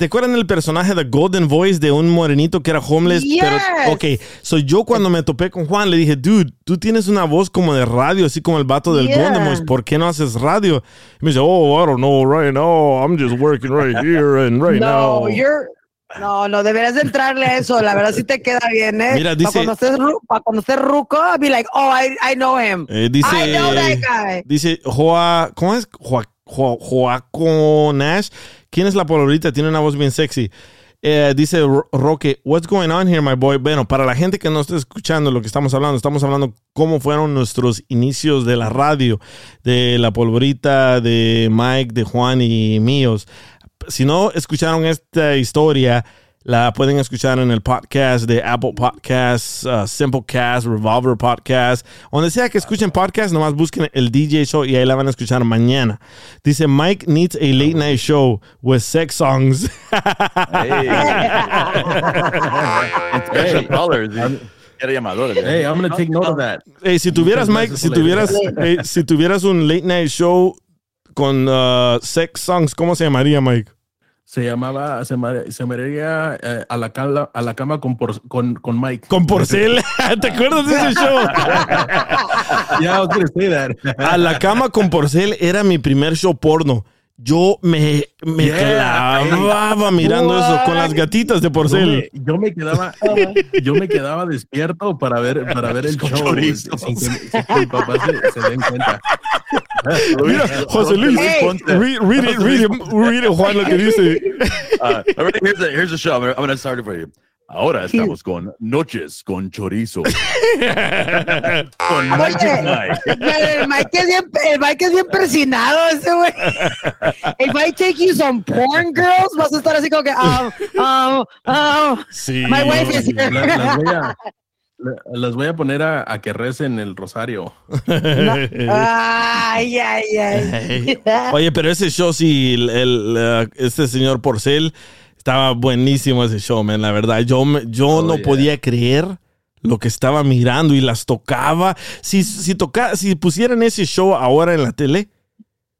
¿Te acuerdan del personaje de Golden Voice de un morenito que era homeless? Pero, Yes. ok, soy yo cuando me topé con Juan, le dije, dude, tú tienes una voz como de radio, así como el vato del Yeah. Golden Voice, ¿por qué no haces radio? Y me dice, oh, I don't know right now, I'm just working right here and right no, now. you're. No, no, deberías de entrarle a eso. La verdad sí te queda bien, ¿eh? Mira, dice- cuando estés, ru- pa' cuando estés ruco, be like, oh, I, I know him. Eh, dice, I know that guy. dice Joa, ¿cómo es? Joa, Joa- Joaco Nash. ¿Quién es la palabrita? Tiene una voz bien sexy. Eh, dice Ro- Roque, what's going on here, my boy? Bueno, para la gente que no está escuchando lo que estamos hablando, estamos hablando cómo fueron nuestros inicios de la radio, de la polvorita, de Mike, de Juan y míos. Si no escucharon esta historia, la pueden escuchar en el podcast de Apple Podcasts, uh, Simplecast, Revolver Podcast. Donde sea que escuchen podcast, nomás busquen el DJ Show y ahí la van a escuchar mañana. Dice Mike needs a late night show with sex songs. Special callers. y- Era llamadores. ¿eh? Hey, I'm gonna take note of that. Hey, si tuvieras, Mike, si tuvieras, hey, si tuvieras un late night show con uh, sex songs, ¿cómo se llamaría, Mike? Se llamaba, se, se llamaría eh, a, la cala- a la cama con, por- con, con Mike. Con Porcel. ¿Te acuerdas de ese show? That. A la cama con Porcel era mi primer show porno. Yo me, me Yeah. clavaba mirando eso con las gatitas de Yo Porcel. me, yo me quedaba, yo me quedaba despierto para ver, para ver el show sin que, sin que mi papá se, se den cuenta. Mira, José Luis, Hey. read, read it, read it, read it, Juan, lo que dice. Uh, all right, here's, the, here's the show. I'm gonna, start it for you. Ahora estamos con Noches con Chorizo. con Oye, Mike. el Mike es bien, el Mike es bien persinado ese güey. If I take you some porn girls, vas a estar así como que, um, um, um, Sí. my wife is La- here. las, voy a, la- las voy a poner a, a que recen el rosario. Ay, ay, ay. Oye, pero ese show sí, el, el, este señor Porcel, estaba buenísimo ese show, man, la verdad. Yo, yo Oh, no yeah. podía creer lo que estaba mirando y las tocaba. Si, si, toca, si pusieran ese show ahora en la tele,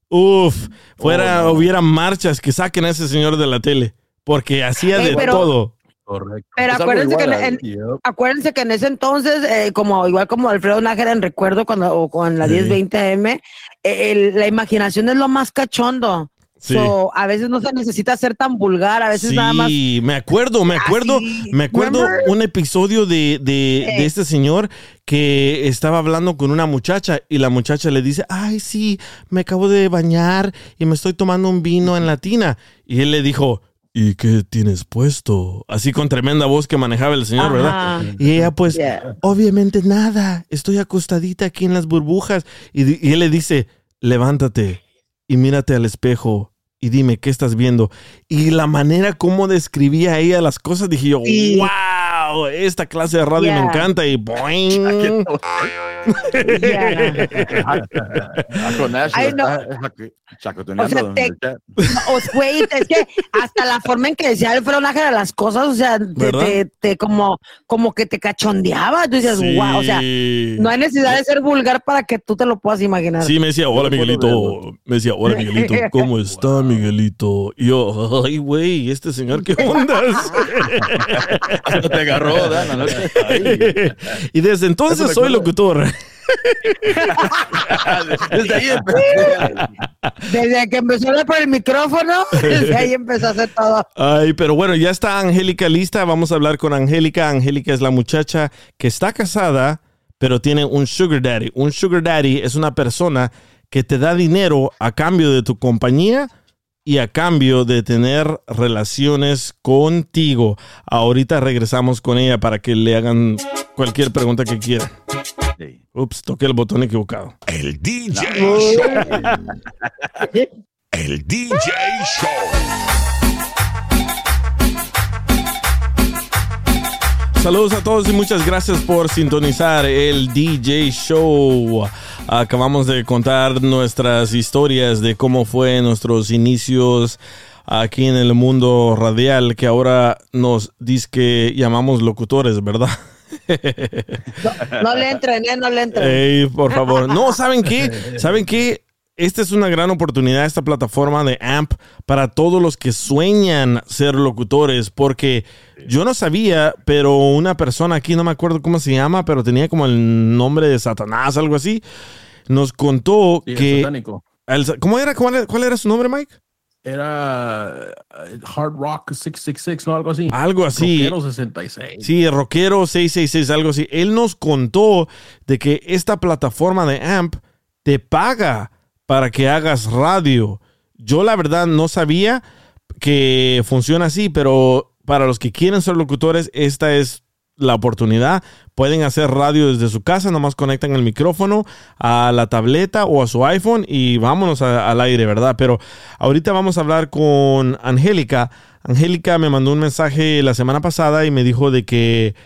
uff, fuera, Oh, no. hubiera marchas que saquen a ese señor de la tele, porque hacía Ey, de pero- todo. Correcto. Pero acuérdense que, en, acuérdense que en ese entonces, eh, como igual como Alfredo Nájera en recuerdo cuando o con la Sí. 1020 AM, eh, el- la imaginación es lo más cachondo. Sí. So, a veces no se necesita ser tan vulgar, a veces Sí, nada más. me acuerdo, me acuerdo, Así, me acuerdo remember? un episodio de, de, de este señor que estaba hablando con una muchacha y la muchacha le dice, ay, sí, me acabo de bañar y me estoy tomando un vino en la tina. Y él le dijo, ¿y qué tienes puesto? Así con tremenda voz que manejaba el señor, ¿verdad? Y ella pues, Yeah. obviamente nada, estoy acostadita aquí en las burbujas. Y él le dice, levántate y mírate al espejo y dime qué estás viendo. Y la manera como describía ella las cosas, dije yo, Sí. wow, esta clase de radio me encanta. Y boing. Güey, es que hasta la forma en que decía Alfredo Nájera las cosas, o sea, te, ¿Verdad? te- te como, como que te cachondeaba. Tú dices, Sí. wow, o sea, no hay necesidad de ser vulgar para que tú te lo puedas imaginar. Sí, me decía, hola Miguelito. Me decía, hola Miguelito, ¿cómo está Miguelito? Y yo, ay, güey, este señor, ¿qué ondas? Hasta te agarró. Ay. y desde entonces soy acuerdo. locutor. Desde ahí. Desde que empezó a hablar por el micrófono, desde ahí empezó a hacer todo. Ay, pero bueno, ya está Angélica lista. Vamos a hablar con Angélica. Angélica es la muchacha que está casada, pero tiene un sugar daddy. Un sugar daddy es una persona que te da dinero a cambio de tu compañía y a cambio de tener relaciones contigo. Ahorita regresamos con ella para que le hagan cualquier pregunta que quieran. Ups, toqué el botón equivocado. El DJ Show. El DJ Show. Saludos a todos y muchas gracias por sintonizar el DJ Show. Acabamos de contar nuestras historias de cómo fue nuestros inicios aquí en el mundo radial, que ahora nos dice que llamamos locutores, ¿verdad? No le entren, ¿eh? No le entren. Ey, por favor. No, ¿saben qué? ¿Saben qué? Esta es una gran oportunidad, esta plataforma de AMP, para todos los que sueñan ser locutores, porque yo no sabía, pero una persona aquí, no me acuerdo cómo se llama, pero tenía como el nombre de Satanás, algo así, nos contó Sí, que... satánico. el- ¿Cómo era? ¿Cuál, era? cuál era su nombre, Mike? Era eh, Hard Rock 666, ¿no? Algo así. Algo así. Rockero 66. Sí, Rockero 666, algo así. Él nos contó de que esta plataforma de AMP te paga para que hagas radio. Yo la verdad no sabía que funciona así, pero para los que quieren ser locutores, esta es la oportunidad. Pueden hacer radio desde su casa, nomás conectan el micrófono a la tableta o a su iPhone y vámonos al aire, ¿verdad? Pero ahorita vamos a hablar con Angélica. Angélica me mandó un mensaje la semana pasada y me dijo de que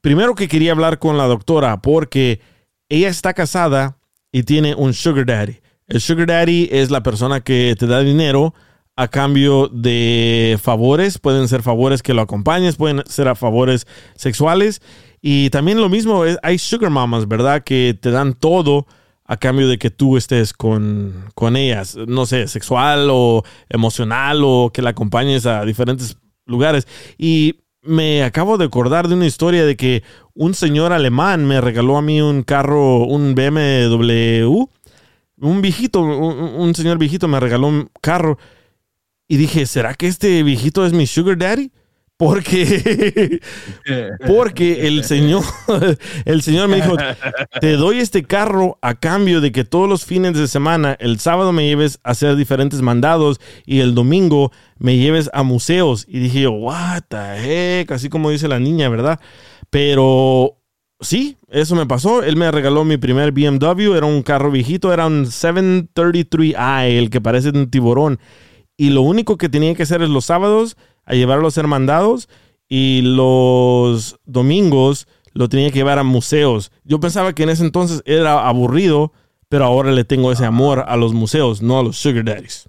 primero que quería hablar con la doctora porque ella está casada y tiene un sugar daddy. El sugar daddy es la persona que te da dinero a cambio de favores. Pueden ser favores que lo acompañes, pueden ser favores sexuales. Y también lo mismo, hay sugar mamas, ¿verdad? Que te dan todo a cambio de que tú estés con, con ellas, no sé, sexual o emocional o que la acompañes a diferentes lugares. Y me acabo de acordar de una historia de que un señor alemán me regaló a mí un carro, un BMW, un viejito, un, un señor viejito me regaló un carro y dije, ¿será que este viejito es mi sugar daddy? Porque, porque el señor, el señor me dijo, te doy este carro a cambio de que todos los fines de semana, el sábado me lleves a hacer diferentes mandados y el domingo me lleves a museos. Y dije yo, what the heck, así como dice la niña, ¿verdad? Pero sí, eso me pasó. Él me regaló mi primer BMW, era un carro viejito, era un 733i, el que parece un tiburón. Y lo único que tenía que hacer es los sábados a llevarlo a ser mandados y los domingos lo tenía que llevar a museos. Yo pensaba que en ese entonces era aburrido, pero ahora le tengo ese amor a los museos, no a los sugar daddies.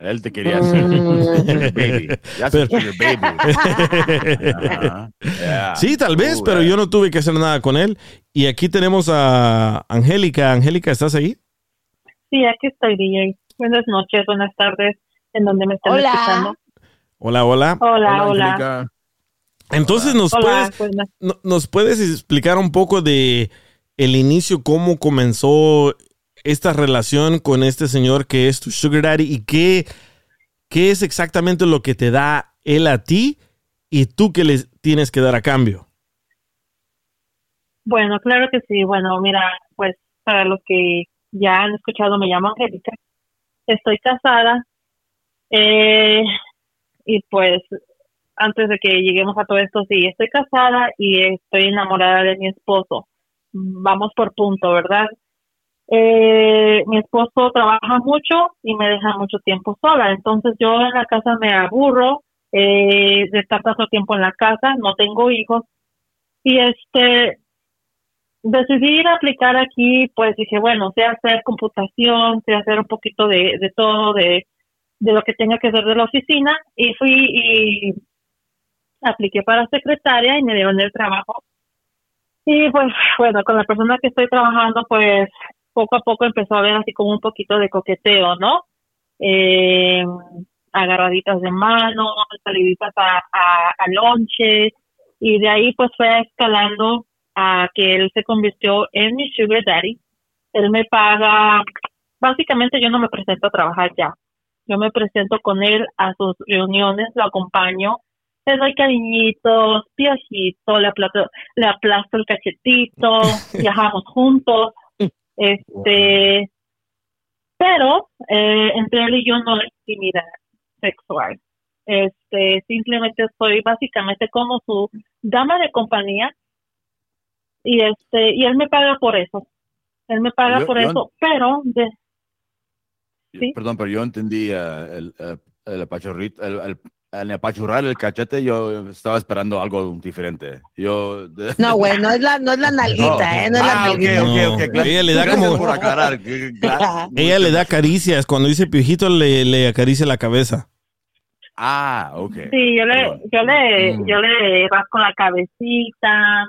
Él te quería hacer sugar baby. Pero- baby. Ajá. Yeah. Sí, tal vez, Uh, pero eh. yo no tuve que hacer nada con él. Y aquí tenemos a Angélica. Angélica, ¿estás ahí? Sí, aquí estoy, DJ. Buenas noches, buenas tardes, en donde me estén Hola. escuchando. Hola, hola. Hola, hola. Entonces, ¿nos Hola, puedes, buenas- no- ¿nos puedes explicar un poco de el inicio, cómo comenzó esta relación con este señor que es tu sugar daddy y qué, qué es exactamente lo que te da él a ti y tú que le tienes que dar a cambio? Bueno, claro que sí. Bueno, mira, pues para los que ya han escuchado, me llamo Angélica. Estoy casada. Eh, y pues, antes de que lleguemos a todo esto, sí, estoy casada y estoy enamorada de mi esposo. Vamos por punto, ¿verdad? Eh, mi esposo trabaja mucho y me deja mucho tiempo sola. Entonces yo en la casa me aburro eh, de estar tanto tiempo en la casa. No tengo hijos. Y este, decidí ir a aplicar aquí, pues dije, bueno, sé hacer computación, sé hacer un poquito de, de todo, de, de lo que tenga que hacer de la oficina, y fui y apliqué para secretaria y me dieron el trabajo. Y pues, bueno, con la persona que estoy trabajando, pues poco a poco empezó a ver así como un poquito de coqueteo, ¿no? Eh, agarraditas de mano, saliditas a, a, a lonche, y de ahí pues fue escalando a que él se convirtió en mi sugar daddy. Él me paga, básicamente yo no me presento a trabajar ya. Yo me presento con él a sus reuniones, lo acompaño, le doy cariñitos, piojito, le aplasto, le aplasto el cachetito, viajamos juntos, este, pero eh, entre él y yo no hay intimidad sexual. Este, simplemente soy básicamente como su dama de compañía y este y él me paga por eso él me paga Yo- por yo- eso pero de, Sí. Perdón, pero yo entendí el, el el, el- el apachurrar el cachete, yo estaba esperando algo diferente. Yo. No, güey, no es la, no es la nalguita, ¿eh? No es la Ah, ok, nalguita. ok, ok, No, claro. ella le da como- por aclarar. claro. Ella le da caricias. Cuando dice piojito, le, le acaricia la cabeza. Ah, ok. sí yo le yo le Mm. yo le rasco la cabecita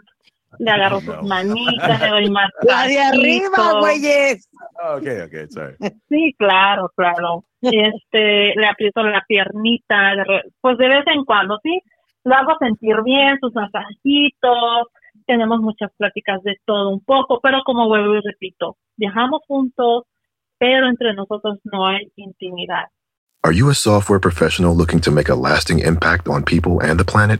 le agarro No. sus manitas le doy más La de arriba, güeyes. Ah, Ok, ok, sorry. Sí, claro, claro. Este, le aprieto la piernita, pues de vez en cuando, sí. Lo hago sentir bien, sus masajitos, tenemos muchas pláticas de todo un poco, pero como vuelvo y repito, viajamos juntos, pero entre nosotros no hay intimidad. Are you a software professional looking to make a lasting impact on people and the planet?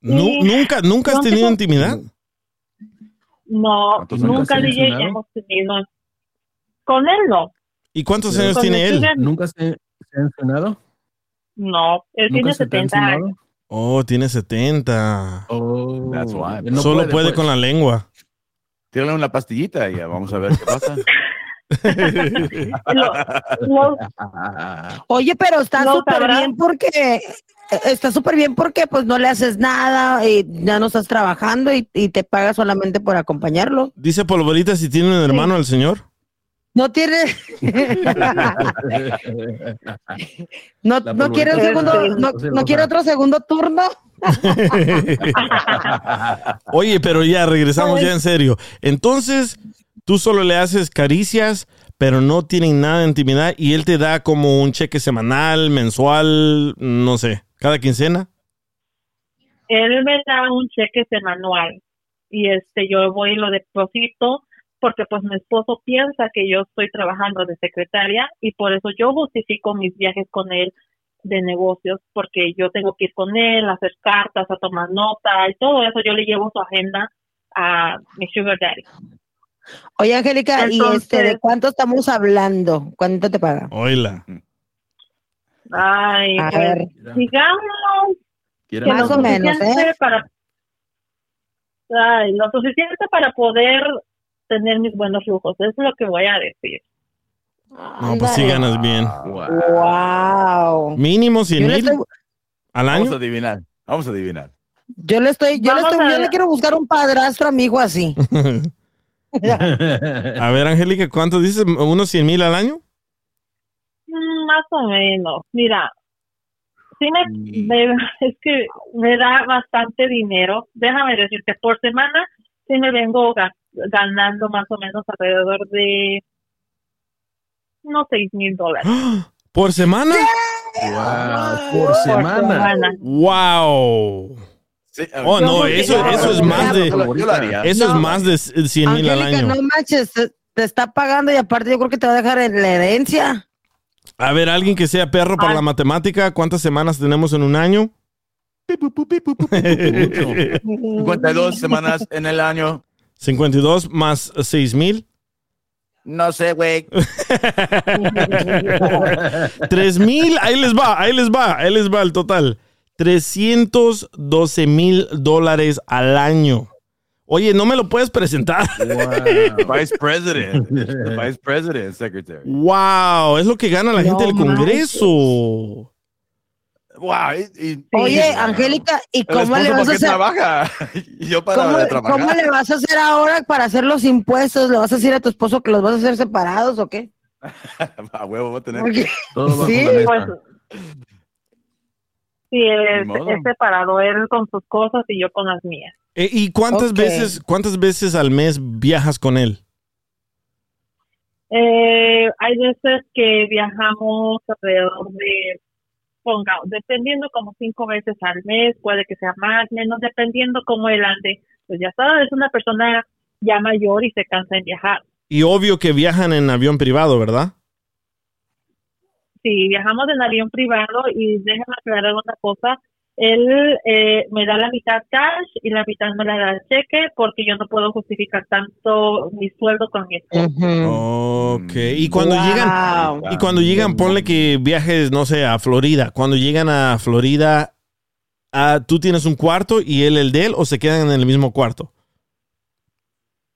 ¿Nunca, nunca has tenido intimidad? No, ¿Cuántos años nunca DJ hemos tenido. Con él no. ¿Y cuántos años Con tiene él? ¿Nunca se, se ha encenado? No, él tiene ¿Nunca se te ha 70 años. Oh, tiene 70. Oh, That's why. no Solo puede, pues. con la lengua. Tírale una pastillita y ya vamos a ver qué pasa. Lo- lo- Oye, pero está súper bien porque está súper bien porque pues no le haces nada y ya no estás trabajando y, y te paga solamente por acompañarlo. Dice Polvorita si tiene un hermano el señor. No tiene, no, no quiere un polvorita. segundo, no, quiere otro segundo turno. Oye, pero ya regresamos ya en serio. Entonces, tú solo le haces caricias, pero no tienen nada de intimidad y él te da como un cheque semanal, mensual, no sé, cada quincena. él me da un cheque semanal y este yo voy y lo deposito porque pues mi esposo piensa que yo estoy trabajando de secretaria y por eso yo justifico mis viajes con él de negocios porque yo tengo que ir con él a hacer cartas, a tomar nota y todo eso yo le llevo su agenda a mi sugar daddy. Oye, Angélica, ¿y este de cuánto estamos hablando? ¿Cuánto te paga? Oíla. Ay, A pues, ver. digamos que Más lo o menos, suficiente ¿eh? para Ay, lo suficiente para poder tener mis buenos lujos, es lo que voy a decir. No, pues sí ganas bien. Wow. Mínimo 100 Yo le mil estoy, al Vamos a año. adivinar. Vamos a adivinar. yo le estoy, yo le estoy, yo le quiero buscar un padrastro amigo así. A ver, Angélica, ¿cuánto dices? ¿Unos 100 mil al año? Mm, Más o menos. Mira, sí me, me- es que me da bastante dinero. Déjame decirte, por semana sí me vengo ga- ganando más o menos alrededor de unos seis mil dólares. ¿Por semana? Wow, por Por semana. semana. ¡Wow! Sí. Oh, no, eso, eso es más de... Eso No. es más de 100 mil al año. no manches, te, te está pagando y aparte yo creo que te va a dejar en la herencia. A ver, alguien que sea perro para Ay. la matemática, ¿cuántas semanas tenemos en un año? 52 semanas en el año. 52 más 6 mil. No sé, güey. 3 mil, ahí les va, ahí les va, ahí les va el total. 312 mil dólares al año. Oye, ¿no me lo puedes presentar? Wow. Vice President. The Vice President Secretary. ¡Wow! Es lo que gana la gente del Congreso. Wow. Y, y- Oye, y- Angélica, ¿y cómo le vas ¿para a hacer? trabaja? Y yo para ¿Cómo, de trabajar. cómo le vas a hacer ahora para hacer los impuestos? ¿Le vas a decir a tu esposo que los vas a hacer separados o qué? A huevo, voy a tener. Todo Sí. Pues, sí, es, es separado, él con sus cosas y yo con las mías. Eh, ¿Y cuántas veces, cuántas veces al mes viajas con él? Eh, hay veces que viajamos alrededor de, ponga, dependiendo como cinco veces al mes, puede que sea más, menos, dependiendo cómo él ande. Pues ya sabes, es una persona ya mayor y se cansa en viajar. Y obvio que viajan en avión privado, ¿verdad? Si viajamos en avión privado y déjame aclarar una cosa, él eh, me da la mitad cash y la mitad me la da el cheque porque yo no puedo justificar tanto mi sueldo con mi esposo. Ok. Y cuando Wow. llegan, y cuando llegan, ponle que viajes, no sé, a Florida. Cuando llegan a Florida, ah, ¿tú tienes un cuarto y él el de él o se quedan en el mismo cuarto?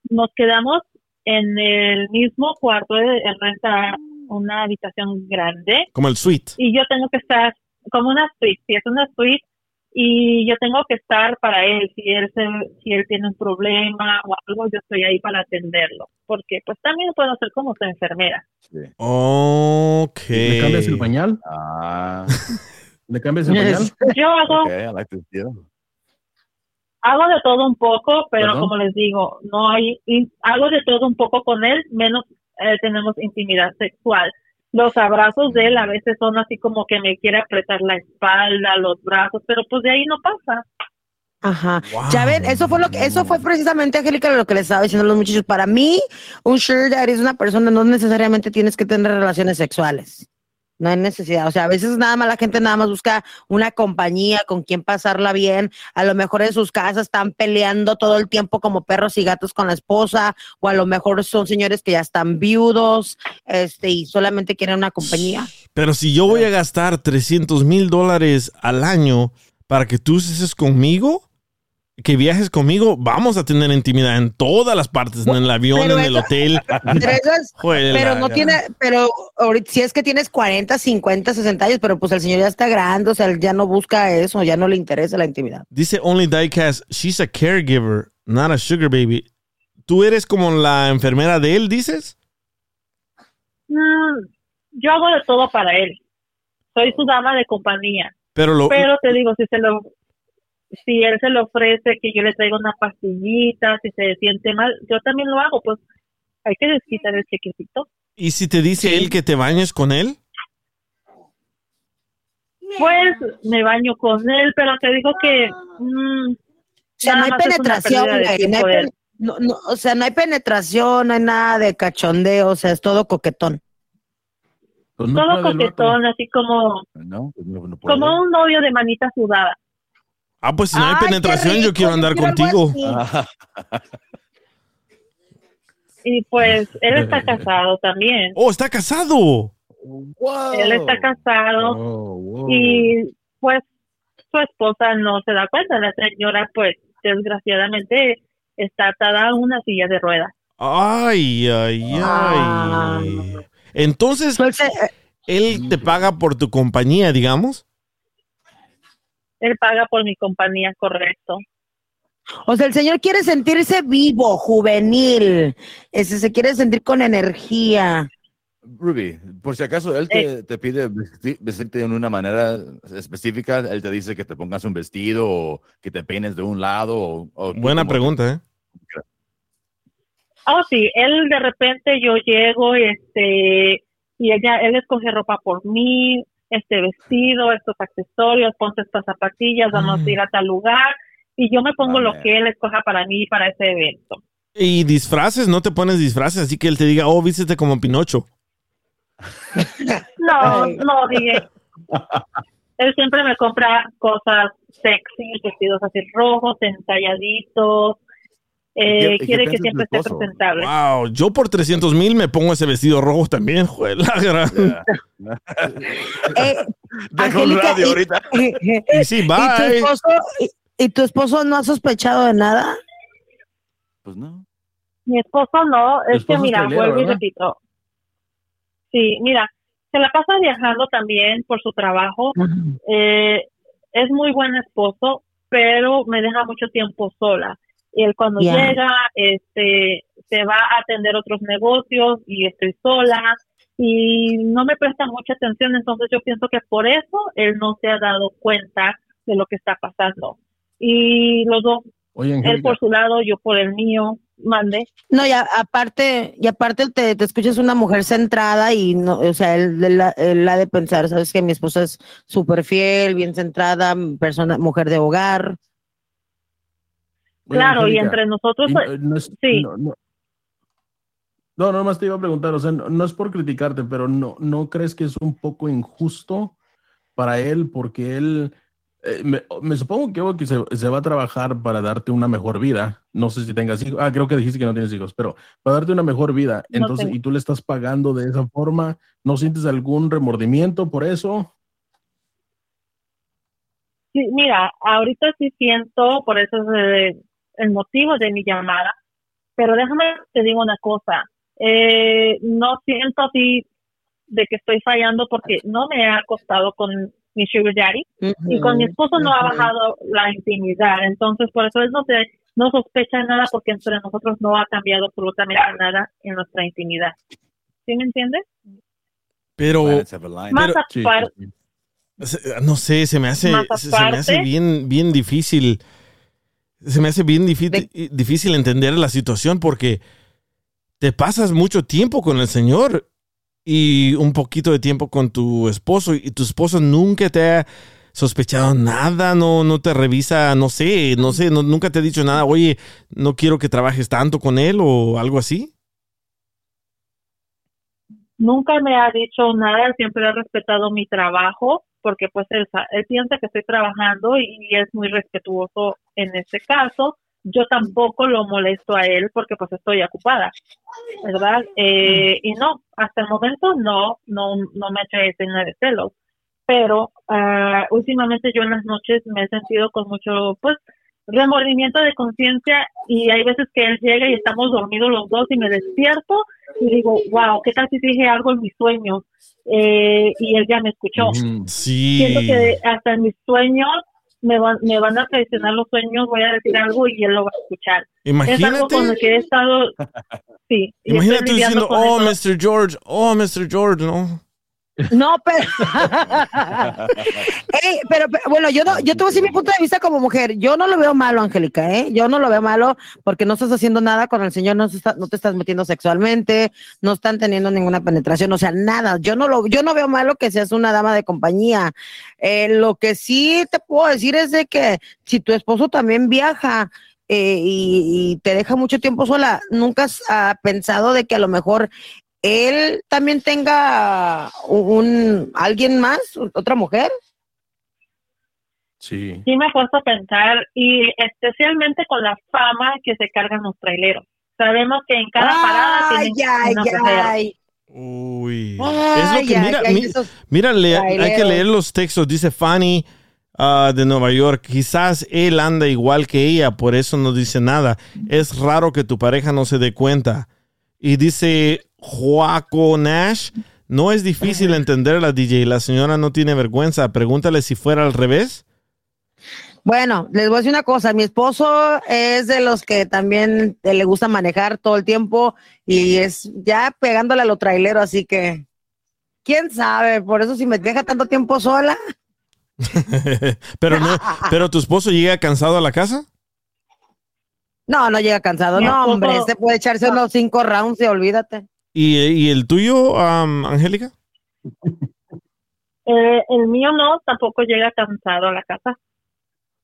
nos quedamos en el mismo cuarto, él renta una habitación grande Como el suite. y yo tengo que estar como una suite, si es una suite y yo tengo que estar para él, si él se- si él tiene un problema o algo, yo estoy ahí para atenderlo, porque pues también puedo ser como su enfermera. Ok. ¿Le cambias el pañal? Ah, ¿Le cambias el pañal? Yo hago okay, like hago de todo un poco, pero Perdón. como les digo, no hay hago de todo un poco con él, menos eh, tenemos intimidad sexual. Los abrazos de él a veces son así como que me quiere apretar la espalda, los brazos, pero pues de ahí no pasa. Ajá. Wow. Ya ven, eso fue lo que, eso fue precisamente, Angélica, lo que les estaba diciendo a los muchachos. Para mí, un sugar daddy es una persona, no necesariamente tienes que tener relaciones sexuales. No hay necesidad. O sea, a veces nada más la gente nada más busca una compañía con quien pasarla bien. A lo mejor en sus casas están peleando todo el tiempo como perros y gatos con la esposa, o a lo mejor son señores que ya están viudos, este, y solamente quieren una compañía. Pero si yo voy a gastar 300 mil dólares al año para que tú estés conmigo, que viajes conmigo, vamos a tener intimidad en todas las partes, en el avión, Pero en el hotel. Pero, eso es- Joder, pero no tiene, pero ahorita si es que tienes 40, 50, 60 años, pero pues el señor ya está grande, o sea, él ya no busca eso, ya no le interesa la intimidad. Dice Only Diecast, she's a caregiver, not a sugar baby. ¿Tú eres como la enfermera de él, dices? Mm, yo hago de todo para él. Soy su dama de compañía. Pero lo, Pero te digo, si se lo si él se le ofrece que yo le traiga una pastillita, si se siente mal, yo también lo hago, pues hay que desquitar el chequecito. ¿y si te dice él que te bañes con él? Pues me baño con él, pero te digo que mm, O sea, no hay penetración, güey, no hay no, no, o sea, no hay penetración, no hay nada de cachondeo, o sea, es todo coquetón. Pues no todo coquetón, así como No, pues no, no puede. como un novio de manita sudada. Ah, pues si no hay Ay, penetración, yo quiero andar quiero contigo. Y pues él está casado también. Oh, está casado. Wow. Él está casado Oh, wow. y pues su esposa no se da cuenta. La señora pues desgraciadamente está atada a una silla de ruedas. Ay, ay, Ah. ay. Entonces, eh, él te paga por tu compañía, digamos. Él paga por mi compañía, correcto. O sea, el señor quiere sentirse vivo, juvenil, ese se quiere sentir con energía. Ruby, por si acaso él te, te pide vesti- vestirte de una manera específica, él te dice que te pongas un vestido o que te peines de un lado. O, o Buena como- pregunta, ¿eh? Oh, sí, él de repente yo llego este y ella él escoge ropa por mí, este vestido, estos accesorios, ponte estas zapatillas, vamos a ir a tal lugar y yo me pongo lo que él escoja para mí para ese evento. Y disfraces, no te pones disfraces, así que él te diga, oh, vístete como Pinocho. No, no, dije. Él siempre me compra cosas sexy, vestidos así rojos, entalladitos. Eh, ¿Y qué- y qué quiere que siempre esté presentable. Wow, yo por 300 mil me pongo ese vestido rojo también, joder, la gran- Yeah. Eh, radio y- ahorita. Y sí, ¿Y tu bye. esposo, y, y tu esposo no ha sospechado de nada? Pues no. Mi esposo no, es que mira, vuelvo y repito. Sí, mira, se la pasa viajando también por su trabajo. Eh, es muy buen esposo, pero me deja mucho tiempo sola. Y él cuando llega, este, se va a atender otros negocios y estoy sola y no me presta mucha atención, entonces yo pienso que por eso él no se ha dado cuenta de lo que está pasando. Y los dos, Oye, él por su lado, yo por el mío, mande. No, y a- aparte, y aparte te, te escuchas una mujer centrada y no, o sea, él, él, él ha de pensar, sabes que mi esposa es súper fiel, bien centrada, persona, mujer de hogar. Claro, y entre nosotros, y pues, no, no es- sí. No, no, no, nomás te iba a preguntar, o sea, no, no es por criticarte, pero no, ¿no crees que es un poco injusto para él? Porque él, eh, me, me supongo que, que se, se va a trabajar para darte una mejor vida. No sé si tengas hijos. Ah, creo que dijiste que no tienes hijos, pero para darte una mejor vida. Entonces, tengo. y tú le estás pagando de esa forma, ¿no sientes algún remordimiento por eso? Sí, mira, ahorita sí siento, por eso es eh, el motivo de mi llamada, pero déjame te digo una cosa, eh, no siento así de que estoy fallando porque no me ha acostado con mi sugar daddy y con mi esposo no ha bajado la intimidad, entonces por eso él no se no sospecha nada porque entre nosotros no ha cambiado absolutamente nada en nuestra intimidad. ¿Sí me entiendes? Pero. Más aparte, no sé, se me hace, se, me hace bien, bien difícil. Se me hace bien difícil, difícil entender la situación porque te pasas mucho tiempo con el Señor y un poquito de tiempo con tu esposo y tu esposo nunca te ha sospechado nada, no, no te revisa, no sé, no sé, no- nunca te ha dicho nada, oye, no quiero que trabajes tanto con él o algo así. nunca me ha dicho nada, él siempre ha respetado mi trabajo, porque pues él piensa que estoy trabajando y es muy respetuoso en este caso. Yo tampoco lo molesto a él porque pues estoy ocupada, ¿verdad? Eh, y no, hasta el momento no, no, no me ha hecho ese de celos. pero ah, últimamente yo en las noches me he sentido con mucho, pues, remordimiento de conciencia y hay veces que él llega y estamos dormidos los dos y me despierto y digo, wow, ¿qué tal si dije algo en mis sueños? Eh, y él ya me escuchó. Sí. Siento que hasta en mis sueños me van, me van a traicionar los sueños, voy a decir algo y él lo va a escuchar. Es algo Imagínate. con lo que he estado, sí. Imagínate diciendo, oh, eso. Mr. George, oh, Mr. George, ¿no? No, pero. Pero, bueno, yo no, yo te voy a decir mi punto de vista como mujer. Yo no lo veo malo, Angélica, ¿eh? Yo no lo veo malo porque no estás haciendo nada con el señor, no, se no te estás metiendo sexualmente, no están teniendo ninguna penetración, o sea, nada. Yo no lo, yo no veo malo que seas una dama de compañía. Eh, lo que sí te puedo decir es de que si tu esposo también viaja. eh, y, y te deja mucho tiempo sola, nunca has ah, pensado de que a lo mejor él también tenga un alguien más, otra mujer. Sí. Sí me he puesto a pensar y especialmente con la fama que se cargan los traileros. Sabemos que en cada parada Ay, tienen ay, una mujer. ay. Uy. Ay, es lo que, mira, mi- mira, le- hay que leer los textos. Dice Fanny ah, de Nueva York. Quizás él anda igual que ella, por eso no dice nada. Es raro que tu pareja no se dé cuenta. Y dice Joaco Nash. No es difícil entenderla, DJ. La señora no tiene vergüenza. Pregúntale si fuera al revés. Bueno, les voy a decir una cosa, mi esposo es de los que también le gusta manejar todo el tiempo y es ya pegándole a lo trailero, así que quién sabe, por eso si me deja tanto tiempo sola, pero no, pero tu esposo llega cansado a la casa. no, no llega cansado, Mi no, esposo- hombre, se puede echarse unos cinco rounds y olvídate. ¿Y, y el tuyo, am, Angélica? Eh, el mío no, tampoco llega cansado a la casa.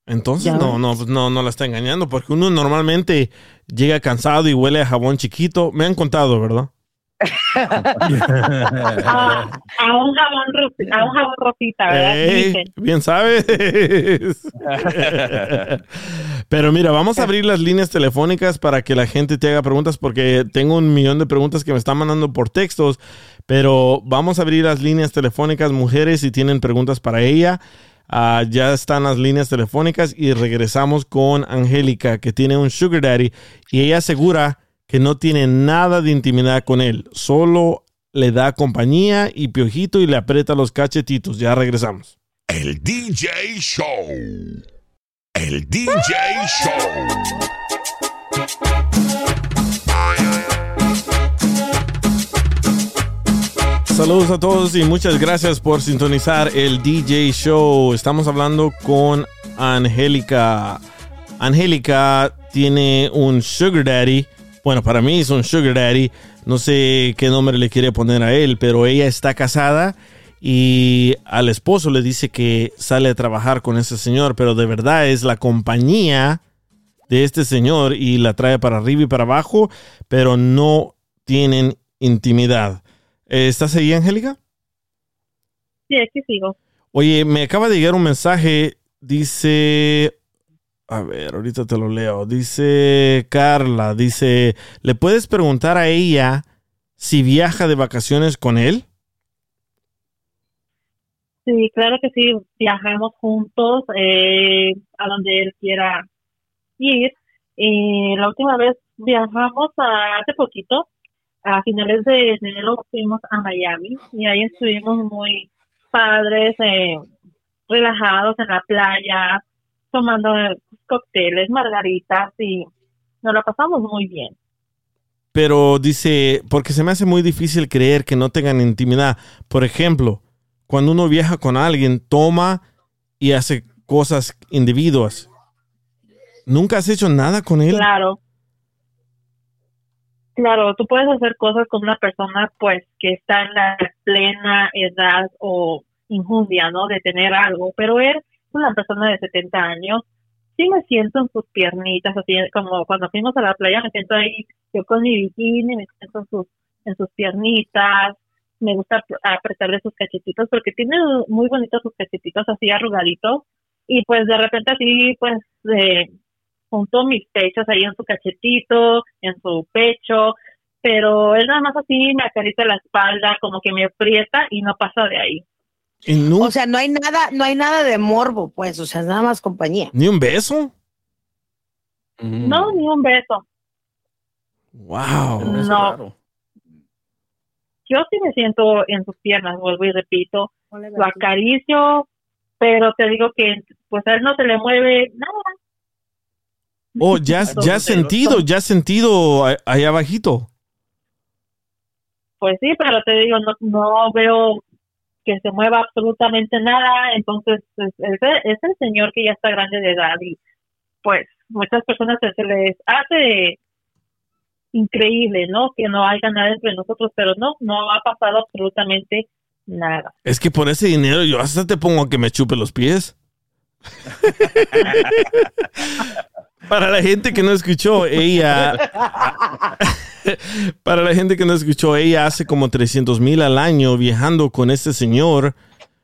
Entonces no, no, no, no la está engañando, porque uno normalmente llega cansado y huele a jabón chiquito. Me han contado, ¿verdad? A, a un jabón a un jabón rosita, ¿verdad? Bien sabes. Pero mira, vamos a abrir las líneas telefónicas para que la gente te haga preguntas, porque tengo un millón de preguntas que me están mandando por textos. Pero vamos a abrir las líneas telefónicas, mujeres, si tienen preguntas para ella. Ah, ya están las líneas telefónicas y regresamos con Angélica, que tiene un sugar daddy y ella asegura que no tiene nada de intimidad con él, solo le da compañía y piojito y le aprieta los cachetitos. Ya regresamos. El DJ Show. El DJ Show. Saludos a todos y muchas gracias por sintonizar el DJ Show. Estamos hablando con Angélica. Angélica tiene un sugar daddy. Bueno, para mí es un sugar daddy. No sé qué nombre le quiere poner a él, pero ella está casada y al esposo le dice que sale a trabajar con ese señor, pero de verdad es la compañía de este señor y la trae para arriba y para abajo, pero no tienen intimidad. ¿Estás ahí, Angélica? Sí, aquí sigo. Oye, me acaba de llegar un mensaje. Dice. A ver, ahorita te lo leo. Dice Carla, dice, ¿le puedes preguntar a ella si viaja de vacaciones con él? Sí, claro que sí, viajamos juntos eh, a donde él quiera ir. Y la última vez viajamos a- hace poquito, a finales de enero fuimos a Miami y ahí estuvimos muy padres, eh, relajados en la playa, tomando eh, cócteles, margaritas y nos la pasamos muy bien. Pero dice, porque se me hace muy difícil creer que no tengan intimidad. Por ejemplo, cuando uno viaja con alguien, toma y hace cosas individuas. ¿Nunca has hecho nada con él? Claro. Claro, tú puedes hacer cosas con una persona pues que está en la plena edad o injundia, ¿no? De tener algo, pero él es una persona de 70 años. Sí me siento en sus piernitas, así como cuando fuimos a la playa me siento ahí yo con mi bikini, me siento en sus, en sus piernitas, me gusta ap- apretarle sus cachetitos porque tiene muy bonitos sus cachetitos así arrugaditos y pues de repente así pues de junto mis pechos ahí en su cachetito, en su pecho, pero él nada más así me acaricia la espalda, como que me aprieta y no pasa de ahí. O sea, no hay nada, no hay nada de morbo, pues, o sea, nada más compañía. ni un beso. Mm. No, ni un beso. Wow. No. raro. Yo sí me siento en sus piernas, vuelvo y repito, lo acaricio, pero te digo que pues a él no se le mueve nada. Oh, ya, ya has sentido, ya has sentido allá abajito. Pues sí, pero te digo, no, no veo que se mueva absolutamente nada, entonces pues, es, es el señor que ya está grande de edad y pues muchas personas se, se les hace increíble, ¿no? Que no haya nada entre nosotros, pero no, no ha pasado absolutamente nada. Es que por ese dinero yo hasta te pongo a que me chupe los pies. Para la gente que no escuchó, ella. Para la gente que no escuchó, ella hace como 300 mil al año viajando con este señor.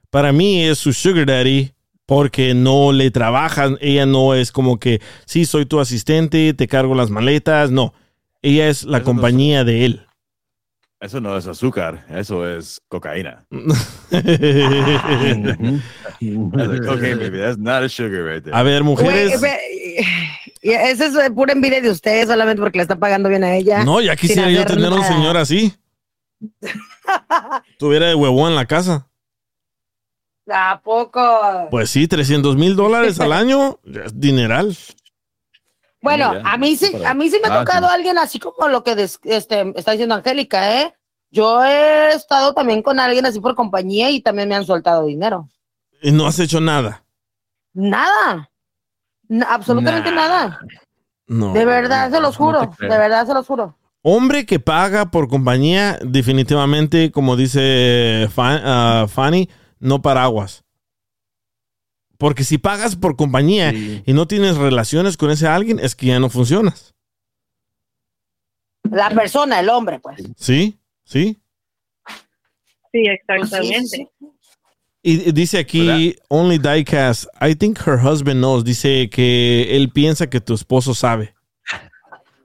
Para mí es su sugar daddy porque no le trabajan. Ella no es como que, sí, soy tu asistente, te cargo las maletas. No, ella es la Eso no es- compañía de él. Eso no es azúcar, eso es cocaína. Okay, baby, that's not a sugar right there. A ver, mujeres. Y esa es eh, pura envidia de ustedes solamente porque le está pagando bien a ella. No, ya quisiera yo tener un nada. señor así. Tuviera de huevón en la casa. ¿A poco? Pues sí, 300 mil dólares al año, ya es dineral. Bueno, a mí sí, a mí sí me ha Ah, tocado sí. alguien así como lo que des- este, está diciendo Angélica, ¿eh? Yo he estado también con alguien así por compañía y también me han soltado dinero. Y no has hecho nada. Nada. Na- absolutamente Nah. nada. No. De verdad, se los no juro. de verdad, se los juro. Hombre que paga por compañía, definitivamente, como dice ah, Fanny, no paraguas. Porque si pagas por compañía Sí. y no tienes relaciones con ese alguien, es que ya no funcionas. La persona, el hombre, pues. ¿Sí? ¿Sí? Sí, Sí, exactamente. sí, sí. Y dice aquí, only diecast, I think her husband knows. Dice que él piensa que tu esposo sabe.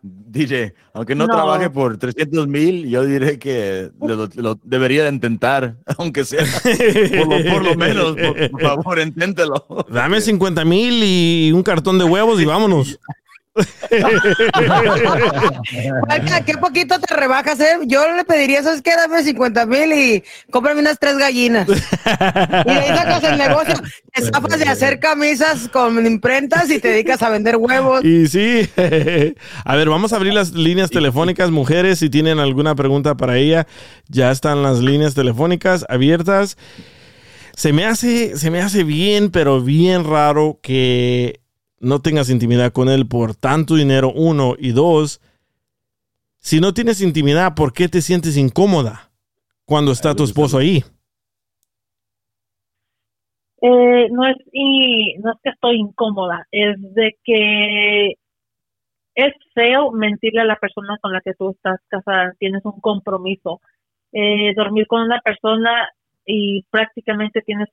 DJ, aunque no, No. trabaje por 300 mil, yo diré que lo, lo debería de intentar, aunque sea por lo, por lo menos, por, por favor, inténtelo. Dame 50 mil y un cartón de huevos y vámonos. Qué poquito te rebajas, ¿eh? Yo le pediría, ¿sabes qué? Dame 50 mil y cómprame unas tres gallinas. Y ahí sacas el negocio, te zafas de hacer camisas con imprentas y te dedicas a vender huevos. Y sí. A ver, vamos a abrir las líneas telefónicas, mujeres, si tienen alguna pregunta para ella. Ya están las líneas telefónicas abiertas. Se me hace, se me hace bien, pero bien raro que no tengas intimidad con él por tanto dinero, uno, y dos, si no tienes intimidad, ¿por qué te sientes incómoda cuando está tu esposo ahí? Eh, no es y no es que estoy incómoda, es de que es feo mentirle a la persona con la que tú estás casada, tienes un compromiso. Eh, dormir con una persona y prácticamente tienes,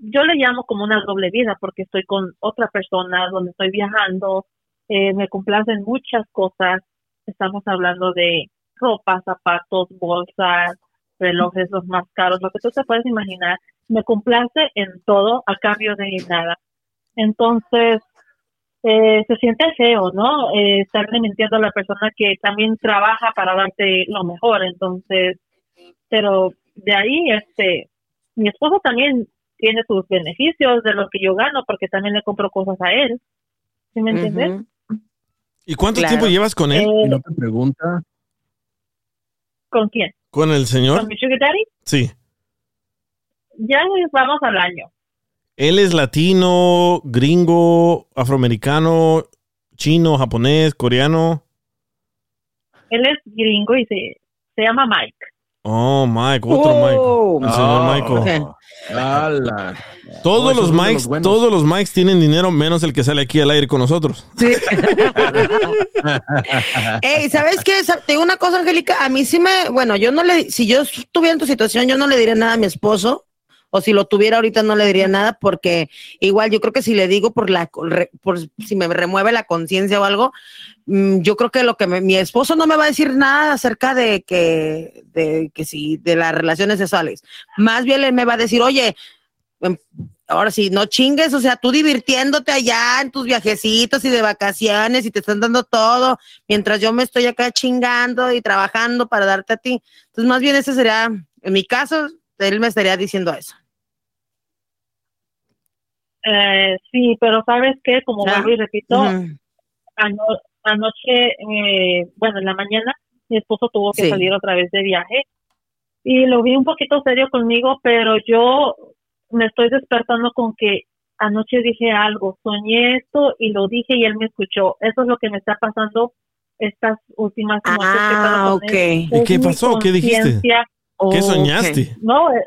yo le llamo como una doble vida porque estoy con otra persona donde estoy viajando, eh, me complacen muchas cosas, estamos hablando de ropa, zapatos, bolsas, relojes los más caros, lo que tú te puedes imaginar, me complace en todo a cambio de nada. Entonces, eh, se siente feo, ¿no? Eh, estarle mintiendo a la persona que también trabaja para darte lo mejor. Entonces, pero de ahí, este, mi esposo también tiene sus beneficios de lo que yo gano porque también le compro cosas a él. ¿Sí me entiendes? ¿Y cuánto Claro. tiempo llevas con él? Eh, Y no te pregunta. ¿Con quién? ¿Con el señor? ¿Con mi sugar daddy? Sí. Ya vamos al año. Él es latino, gringo, afroamericano, chino, japonés, coreano. Él es gringo y se, se llama Mike. Oh, Mike, otro Oh. Mike. El señor Oh. Michael. Todos Oh, los Mikes, los todos los Mikes tienen dinero menos el que sale aquí al aire con nosotros. Sí. Ey, ¿sabes qué? Te digo una cosa, Angélica. A mí sí me, bueno, yo no le, si yo estuviera en tu situación, yo no le diría nada a mi esposo. O si lo tuviera ahorita no le diría nada porque igual yo creo que si le digo por la por si me remueve la conciencia o algo, mm, yo creo que lo que mi esposo no me va a decir nada acerca de que de que si de las relaciones sexuales. Más bien él me va a decir, "Oye, em, ahora sí, no chingues, o sea, tú divirtiéndote allá en tus viajecitos y de vacaciones y te están dando todo, mientras yo me estoy acá chingando y trabajando para darte a ti. Entonces, más bien ese sería, en mi caso, él me estaría diciendo eso. Eh, sí, pero sabes qué, como Ah, vuelvo y repito, ano- anoche, eh, bueno, en la mañana, mi esposo tuvo que Sí. salir otra vez de viaje y lo vi un poquito serio conmigo, pero yo me estoy despertando con que anoche dije algo, soñé esto y lo dije y él me escuchó. Eso es lo que me está pasando estas últimas noches. que Ah, él. ok. ¿Y qué pasó? ¿Qué dijiste? ¿Qué Ok. soñaste? No, eh,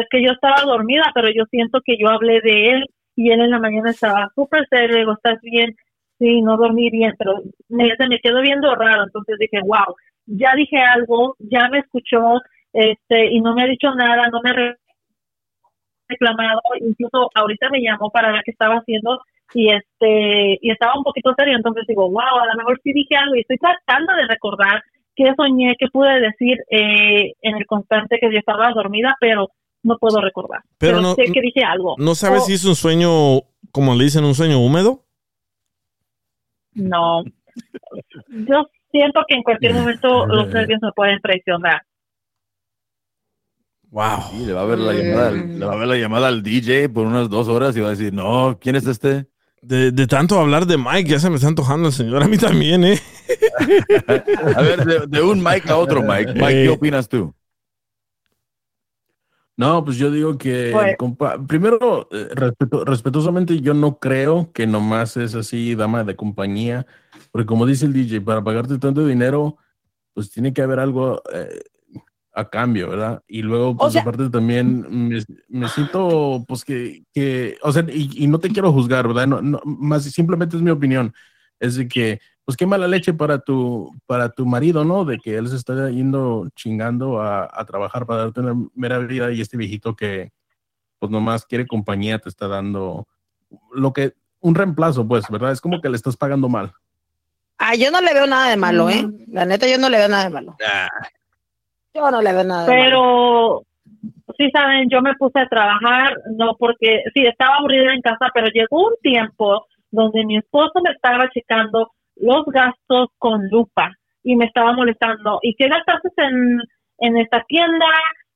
es que yo estaba dormida, pero yo siento que yo hablé de él y él en la mañana estaba súper serio, digo, ¿estás bien? Sí, no dormí bien, pero me, me quedó viendo raro, entonces dije, wow, ya dije algo, ya me escuchó, este, y no me ha dicho nada, no me ha re- reclamado, incluso ahorita me llamó para ver qué estaba haciendo y este, y estaba un poquito serio, entonces digo, wow, a lo mejor sí dije algo y estoy tratando de recordar qué soñé, qué pude decir eh, en el constante que yo estaba dormida, pero no puedo recordar. Pero Pero, no- sé que dije algo. ¿No sabes Oh, si es un sueño, como le dicen, un sueño húmedo? No. Yo siento que en cualquier momento los nervios me pueden traicionar. Wow. Sí, le va a ver la llamada, al- le va a ver la llamada al DJ por unas dos horas y va a decir, no, ¿quién es este? De, de tanto hablar de Mike, ya se me está antojando el señor. A mí también, ¿eh? A ver, de, de un Mike a otro Mike. Mike, ¿qué opinas tú? No, pues yo digo que, Pues- el compa- primero, eh, respetuosamente, yo no creo que nomás es así, dama de compañía, porque como dice el DJ, para pagarte tanto dinero, pues tiene que haber algo eh, a cambio, ¿verdad? Y luego, pues sea- aparte también me, me siento, pues que, que o sea, y, y no te quiero juzgar, ¿verdad? No, no, más simplemente es mi opinión, es de que, pues qué mala leche para tu, para tu marido, ¿no? De que él se está yendo chingando a, a trabajar para darte una mera vida y este viejito que, pues nomás quiere compañía, te está dando lo que, un reemplazo, pues, ¿verdad? Es como que le estás pagando mal. Ah, yo no le veo nada de malo, ¿eh? La neta, yo no le veo nada de malo. Yo no le veo nada de malo. Pero, sí saben, yo me puse a trabajar, no porque, sí, estaba aburrida en casa, pero llegó un tiempo donde mi esposo me estaba checando los gastos con lupa y me estaba molestando. ¿Y qué gastaste en, en esta tienda?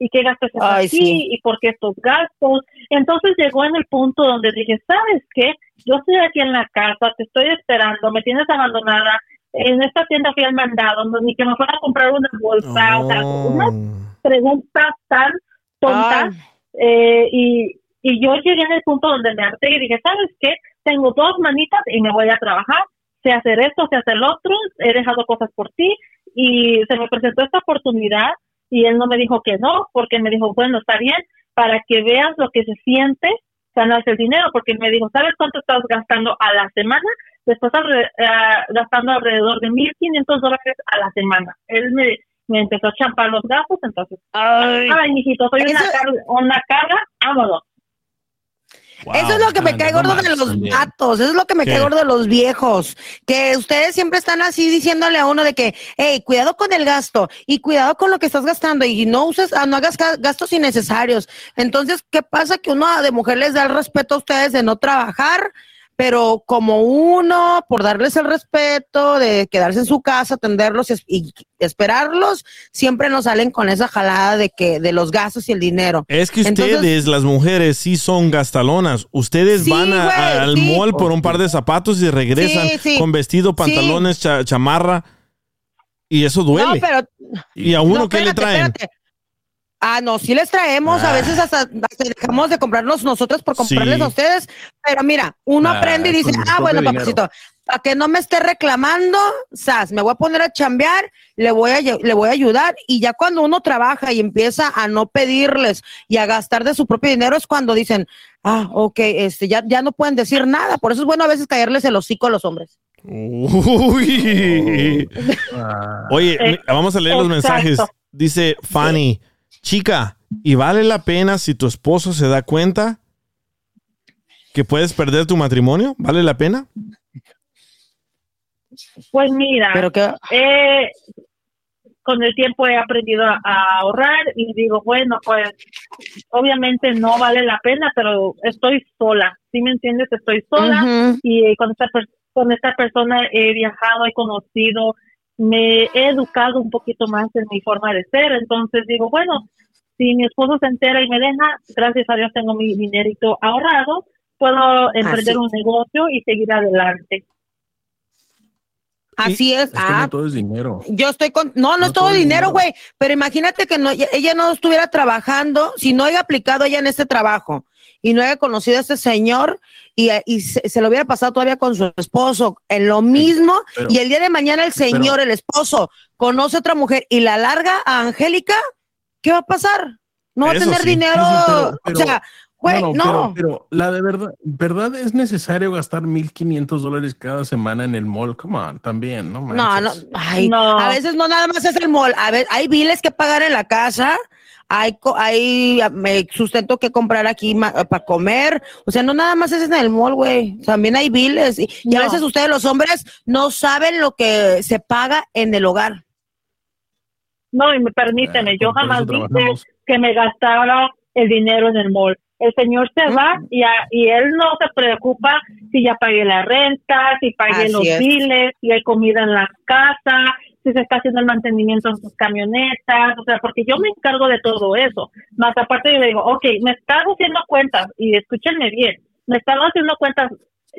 ¿Y qué gastas Ay, aquí? sí. ¿Y por qué estos gastos? Entonces llegó en el punto donde dije, ¿sabes qué? Yo estoy aquí en la casa, te estoy esperando, me tienes abandonada. En esta tienda fui al mandado, ni que me fuera a comprar una bolsa, o sea, unas Oh. preguntas tan tontas Ah, eh, y, y yo llegué en el punto donde me harté y dije, ¿sabes qué? Tengo dos manitas y me voy a trabajar, sé hacer esto, sé hacer lo otro, he dejado cosas por ti y se me presentó esta oportunidad y él no me dijo que no, porque me dijo, bueno, está bien, para que veas lo que se siente ganarse el dinero, porque me dijo, ¿sabes cuánto estás gastando a la semana? Estás alre- ah, gastando alrededor de 1.500 dólares a la semana. Él me, me empezó a champar los gastos, entonces ay. Ay, mijito, soy una, Eso- car- una carga, vámonos. Eso es lo que me cae gordo de los vatos, eso es lo que me ¿Qué? cae gordo de los viejos, que ustedes siempre están así diciéndole a uno de que, hey, cuidado con el gasto y cuidado con lo que estás gastando y no uses, ah, no hagas ga- gastos innecesarios. Entonces, ¿qué pasa? Que uno de mujer les da el respeto a ustedes de no trabajar, pero como uno, por darles el respeto de quedarse en su casa, atenderlos y, es- y esperarlos, siempre nos salen con esa jalada de que, de los gastos y el dinero. Es que Entonces- ustedes, las mujeres, sí son gastalonas. Ustedes Sí, van a- güey, al sí. mall por un par de zapatos y regresan Sí, con vestido, pantalones, cha- chamarra. Y eso duele. No, pero ¿Y a uno No, qué le traen? espérate. Ah, no, sí les traemos, a Ah. veces hasta, hasta dejamos de comprarnos nosotros por comprarles Sí. a ustedes, pero mira, uno Ah, aprende y dice, ah, bueno, papacito, para que no me esté reclamando, sas, me voy a poner a chambear, le voy a, le voy a ayudar, y ya cuando uno trabaja y empieza a no pedirles y a gastar de su propio dinero es cuando dicen, ah, ok, este, ya, ya no pueden decir nada, por eso es bueno a veces caerles el hocico a los hombres. Uy. Ah, Oye, Eh, vamos a leer los exacto. mensajes. Dice Fanny, chica, ¿Y vale la pena si tu esposo se da cuenta que puedes perder tu matrimonio? ¿Vale la pena? Pues mira, Pero que, eh, con el tiempo he aprendido a, a ahorrar y digo, bueno, pues obviamente no vale la pena, pero estoy sola, ¿sí me entiendes? Estoy sola y con esta, per- con esta persona he viajado, he conocido, me he educado un poquito más en mi forma de ser, entonces digo, bueno, si mi esposo se entera y me deja, gracias a Dios tengo mi dinerito ahorrado, puedo emprender Así. un negocio y seguir adelante. Así es. Es que Ah, no todo es dinero. Yo estoy con. No, no, No es todo todo el dinero, dinero. güey. Pero imagínate que no, ella no estuviera trabajando, si no haya aplicado ella en este trabajo y no haya conocido a este señor y, y se, se lo hubiera pasado todavía con su esposo en lo mismo. Pero- y el día de mañana el señor, el esposo, conoce a otra mujer y la larga a Angélica, ¿qué va a pasar? No va a tener sí. dinero. Pero- pero- o sea, güey, no. Pero, pero la de verdad, ¿verdad es necesario gastar 1.500 dólares cada semana en el mall? Come on, también, ¿no? No, no, manches. ay, No. a veces no nada más es el mall, a ver, hay biles que pagar en la casa, hay, co- hay ah, me sustento que comprar aquí para comer, o sea, no nada más es en el mall, güey, también hay biles y, y a veces ustedes los hombres no saben lo que se paga en el hogar. No, y me permíteme, Eh, yo jamás dije que me gastara el dinero en el mall. El señor se va y, a- y él no se preocupa si ya pagué la renta, si pagué Así los es. biles, si hay comida en la casa, si se está haciendo el mantenimiento en sus camionetas, o sea, porque yo me encargo de todo eso. Más aparte yo le digo, ok, me estás haciendo cuentas, y escúchenme bien, me están haciendo cuentas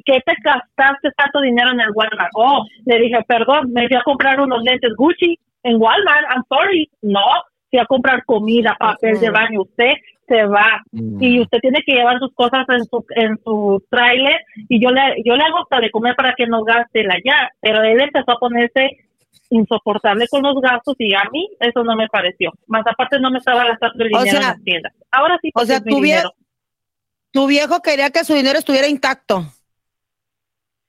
que te gastaste tanto dinero en el Walmart. Oh, le dije, perdón, me fui a comprar unos lentes Gucci en Walmart, I'm sorry. No, fui a comprar comida, papel de baño, usted se va Mm. y usted tiene que llevar sus cosas en su en su tráiler y yo le yo le hago hasta de comer para que no gaste la ya, pero él empezó a ponerse insoportable con los gastos y a mí eso no me pareció. Más aparte no me estaba gastando el O dinero sea- en las tiendas. Ahora sí, O sea, tu, vie- dinero. tu viejo quería que su dinero estuviera intacto.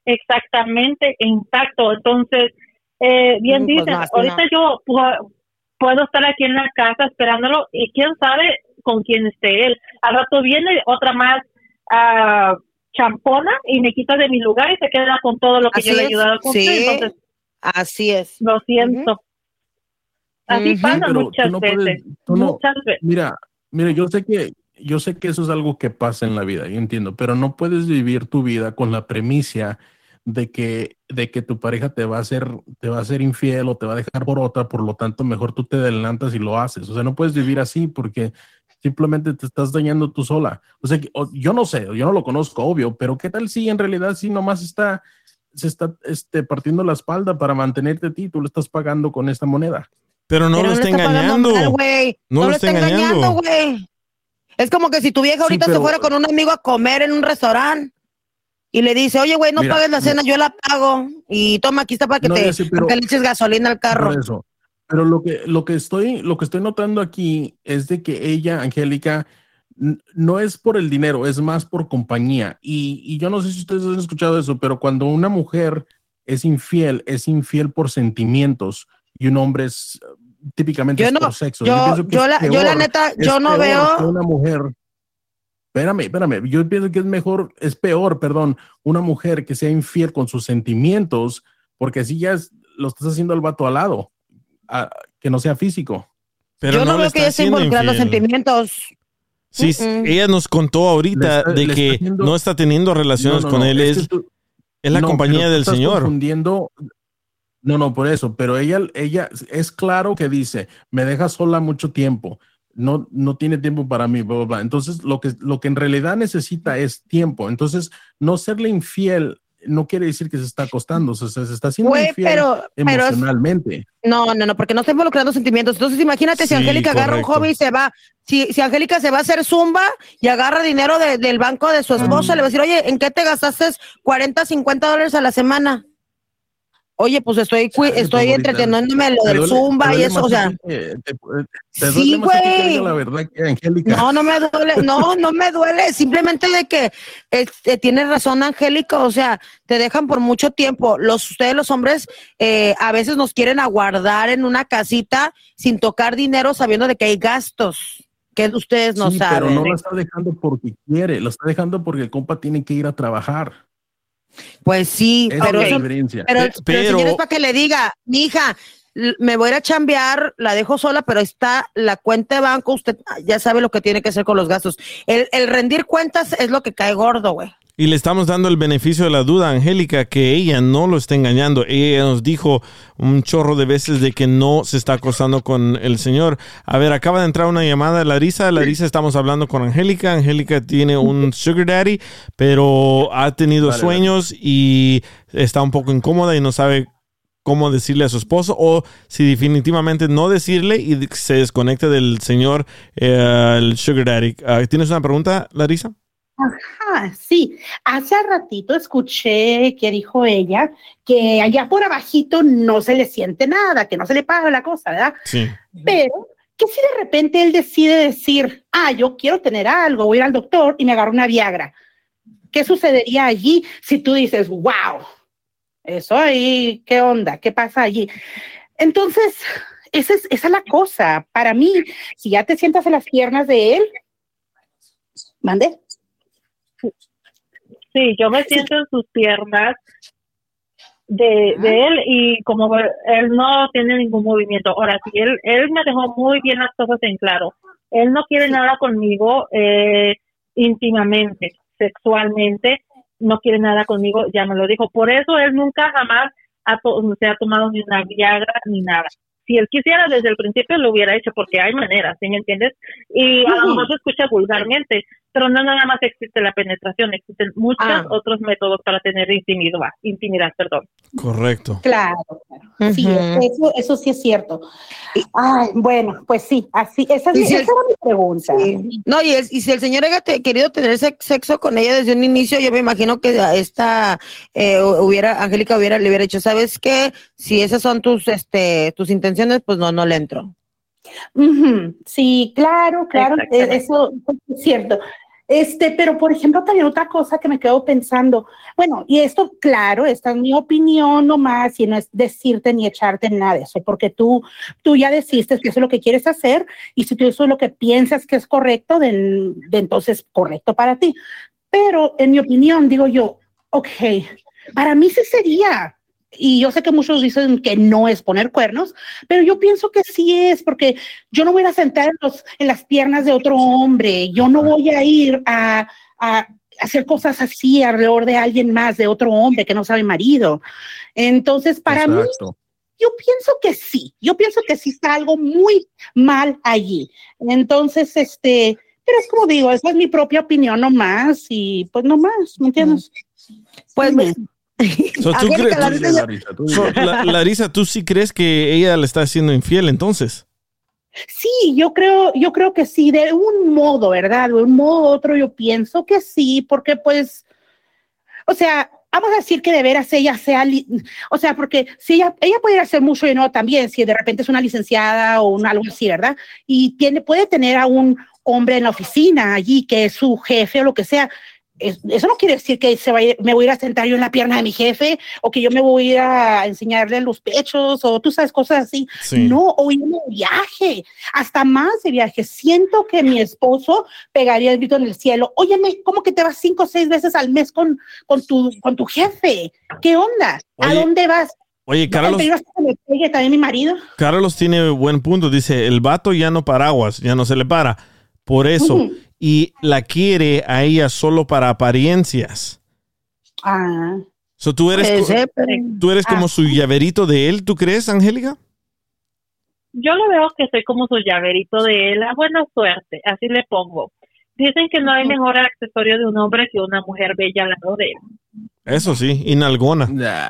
Exactamente, intacto. Entonces, eh, bien Mm, pues dicen, no, así ahorita yo pu- puedo estar aquí en la casa esperándolo y quién sabe con quién esté él. Al rato viene otra más ah, champona y me quita de mi lugar y se queda con todo lo que Así yo le he ayudado a construir. sí. Entonces, Así es. lo siento. Así Ujú. pasa Pero muchas no veces. no- muchas veces. Mira, mira, yo sé que yo sé que eso es algo que pasa en la vida, yo entiendo, pero no puedes vivir tu vida con la premisa de que de que tu pareja te va a hacer te va a ser infiel o te va a dejar por otra, por lo tanto mejor tú te adelantas y lo haces. O sea, no puedes vivir así porque simplemente te estás dañando tú sola. O sea, yo no sé, yo no lo conozco, obvio, pero qué tal si en realidad sí nomás está se está este, partiendo la espalda para mantenerte a ti, tú le estás pagando con esta moneda. Pero no Pero lo está engañando. mal, güey. No No, lo lo está está engañando, güey. Es como que si tu vieja Sí, ahorita se fuera con un amigo a comer en un restaurante y le dice, oye, güey, no Mira, pagues la cena, yo la pago. Y toma, aquí está para que No, te pero- para que le eches gasolina al carro. Eso. Pero lo que, lo que estoy, lo que estoy notando aquí es de que ella, Angélica, no es por el dinero, es más por compañía. Y, y yo no sé si ustedes han escuchado eso, pero cuando una mujer es infiel, es infiel por sentimientos y un hombre es eh, típicamente Yo es no, por sexo. Yo, yo, yo la neta, yo no veo. una mujer. Espérame, espérame. Yo pienso que es mejor, es peor, perdón, una mujer que sea infiel con sus sentimientos, porque así ya es- lo estás haciendo al vato al lado, a- que no sea físico. Pero yo no, le veo que ella esté involucrando sentimientos. Sí, ella nos contó ahorita está- de que está haciendo- no está teniendo relaciones No, no, con no, él, es es, que tú- es la no, compañía del estás Señor. confundiendo. No, no, por eso, pero ella, ella es claro que dice, me deja sola mucho tiempo, no, no tiene tiempo para mí, bla, bla, bla. Entonces, lo que, lo que en realidad necesita es tiempo. Entonces, no serle infiel no quiere decir que se está acostando, o sea, se está haciendo infiel pero, emocionalmente. no, no, no, porque no está involucrando sentimientos. Entonces, imagínate si Angélica agarra un hobby y se va, si, si Angélica se va a hacer zumba y agarra dinero de- del banco de su esposa, le va a decir, oye, ¿en qué te gastaste 40, 50 dólares a la semana? Oye, pues estoy, estoy entreteniéndome en lo del duele- zumba y eso, o sea. ti que- te, te duele Sí, güey. diga la verdad que Angélica. No, no me duele, no, no me duele, simplemente de que este, tiene razón Angélica, o sea, te dejan por mucho tiempo. Los, ustedes los hombres eh, a veces nos quieren aguardar en una casita sin tocar dinero sabiendo de que hay gastos. que ustedes no Sí, saben. pero no la está dejando porque quiere, lo está dejando porque el compa tiene que ir a trabajar. Pues sí, pero, es la eso- pero, Pe- pero pero- para que le diga, mi hija, me voy a ir a chambear, la dejo sola, pero está la cuenta de banco, usted ya sabe lo que tiene que hacer con los gastos. El, el rendir cuentas es lo que cae gordo, güey. Y le estamos dando el beneficio de la duda Angélica que ella no lo está engañando. Ella nos dijo un chorro de veces de que no se está acostando con el señor. A ver, acaba de entrar una llamada de Larisa. Larisa, estamos hablando con Angélica. Angélica tiene un sugar daddy, pero ha tenido sueños y está un poco incómoda y no sabe cómo decirle a su esposo o si definitivamente no decirle y se desconecta del señor, eh, el sugar daddy. Ah, ¿Tienes una pregunta, Larisa? Ajá, sí. Hace ratito escuché que dijo ella que allá por abajito no se le siente nada, que no se le paga la cosa, ¿verdad? Sí. Pero que si de repente él decide decir, ah, yo quiero tener algo, voy a ir al doctor y me agarro una Viagra. ¿Qué sucedería allí si tú dices, wow, eso ahí, qué onda, qué pasa allí? Entonces, esa es, esa es la cosa. Para mí, si ya te sientas en las piernas de él, mande. Sí, yo me siento en sus piernas de, de él y como él no tiene ningún movimiento. Ahora, sí, él, él me dejó muy bien las cosas en claro. Él no quiere nada conmigo eh, íntimamente, sexualmente, no quiere nada conmigo, ya me lo dijo. Por eso él nunca jamás ha se ha tomado ni una Viagra ni nada. Si él quisiera desde el principio lo hubiera hecho porque hay maneras, ¿sí me entiendes? Y a lo mejor se escucha vulgarmente, pero no nada más existe la penetración, existen muchos Ah. otros métodos para tener intimidad, intimidad, perdón. Correcto. Claro, claro. Sí, eso, eso sí es cierto. Ay, bueno, pues sí, así, esa, es Y mi- si esa el- era mi pregunta. Sí. No, y, el- y si el señor haya te- querido tener sex- sexo con ella desde un inicio, yo me imagino que a esta eh, hubiera, Angélica hubiera, le hubiera dicho, ¿sabes qué? Si esas son tus, este, tus intenciones, pues no, no le entro. Sí, claro, claro, Exactamente. eso es cierto. Este, pero por ejemplo, también otra cosa que me quedo pensando, bueno, y esto, claro, esta es mi opinión nomás, y no es decirte ni echarte nada de eso, porque tú, tú ya decidiste que eso es lo que quieres hacer, y si tú eso es lo que piensas que es correcto, de, de entonces correcto para ti. Pero en mi opinión, digo yo, ok, para mí sí sería, y yo sé que muchos dicen que no es poner cuernos, pero yo pienso que sí es, porque yo no voy a sentar en, los, en las piernas de otro hombre, yo no voy a ir a, a hacer cosas así alrededor de alguien más, de otro hombre que no sabe marido. Entonces, para mí, Exacto. yo pienso que sí, yo pienso que sí está algo muy mal allí. Entonces, este, pero es como digo, esa es mi propia opinión nomás y pues nomás, ¿me entiendes? Pues, Dime. So, ¿tú Angélica, crees- la tú- Larisa, tú So, la- Larisa, ¿tú sí crees que ella le está siendo infiel entonces? Sí, yo creo, yo creo que sí, de un modo, ¿verdad? De un modo u otro, yo pienso que sí, porque pues, o sea, vamos a decir que de veras ella sea, o sea, porque si ella, ella puede hacer mucho y no también, si de repente es una licenciada o un algo así, ¿verdad? Y tiene, puede tener a un hombre en la oficina allí que es su jefe o lo que sea. Es- Eso no quiere decir que se me voy a ir a sentar yo en la pierna de mi jefe o que yo me voy a ir a enseñarle los pechos o tú sabes, cosas así. Sí. No, o irme de viaje, hasta más de viaje. Siento que mi esposo pegaría el grito en el cielo. Óyeme, ¿cómo que te vas cinco o seis veces al mes con, con, tu, con tu jefe? ¿Qué onda? ¿A dónde vas? Oye, ¿En Carlos, me pegue también mi marido? Carlos tiene buen punto. Dice, el vato ya no paraguas, ya no se le para. Por eso. Y la quiere a ella solo para apariencias. Ah, So, ¿tú, eres, ¿Tú eres como su llaverito de él? ¿Tú crees, Angélica? Yo lo veo que soy como su llaverito de él, a buena suerte, así le pongo. Dicen que no hay mejor accesorio de un hombre que una mujer bella al lado de él. Eso sí, y nalgona. Nah.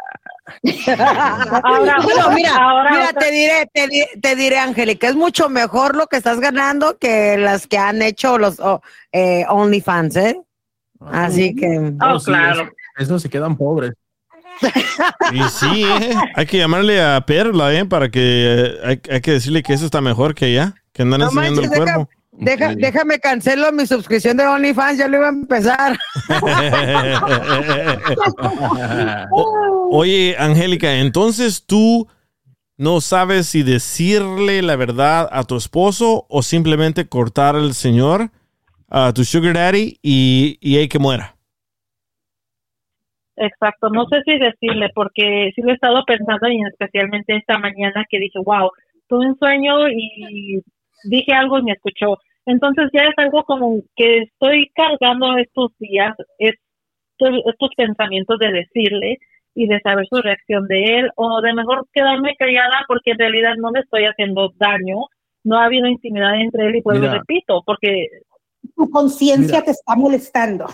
Ahora, bueno, mira, ahora mira, te diré, te, di- te diré, Angélica, es mucho mejor lo que estás ganando que las que han hecho los oh, eh, OnlyFans, ¿eh? Así que, Oh, Oh, sí, claro. eso- Esos se quedan pobres. Y sí, ¿eh? hay que llamarle a Perla, ¿eh? Para que eh, hay, hay que decirle que eso está mejor que ella, que andan No enseñando manches, el deja- cuerpo. Deja- déjame cancelo mi suscripción de OnlyFans, ya lo iba a empezar. O- Oye, Angélica, entonces tú no sabes si decirle la verdad a tu esposo o simplemente cortar al señor, a tu sugar daddy y, y hay que muera. Exacto, no sé si decirle, porque sí lo he estado pensando y especialmente esta mañana que dije, wow, tuve un sueño y dije algo y me escuchó. Entonces ya es algo como que estoy cargando estos días, estos, estos pensamientos de decirle y de saber su reacción de él o de mejor quedarme callada porque en realidad no le estoy haciendo daño, no ha habido intimidad entre él y pues lo repito, porque Tu conciencia te está molestando.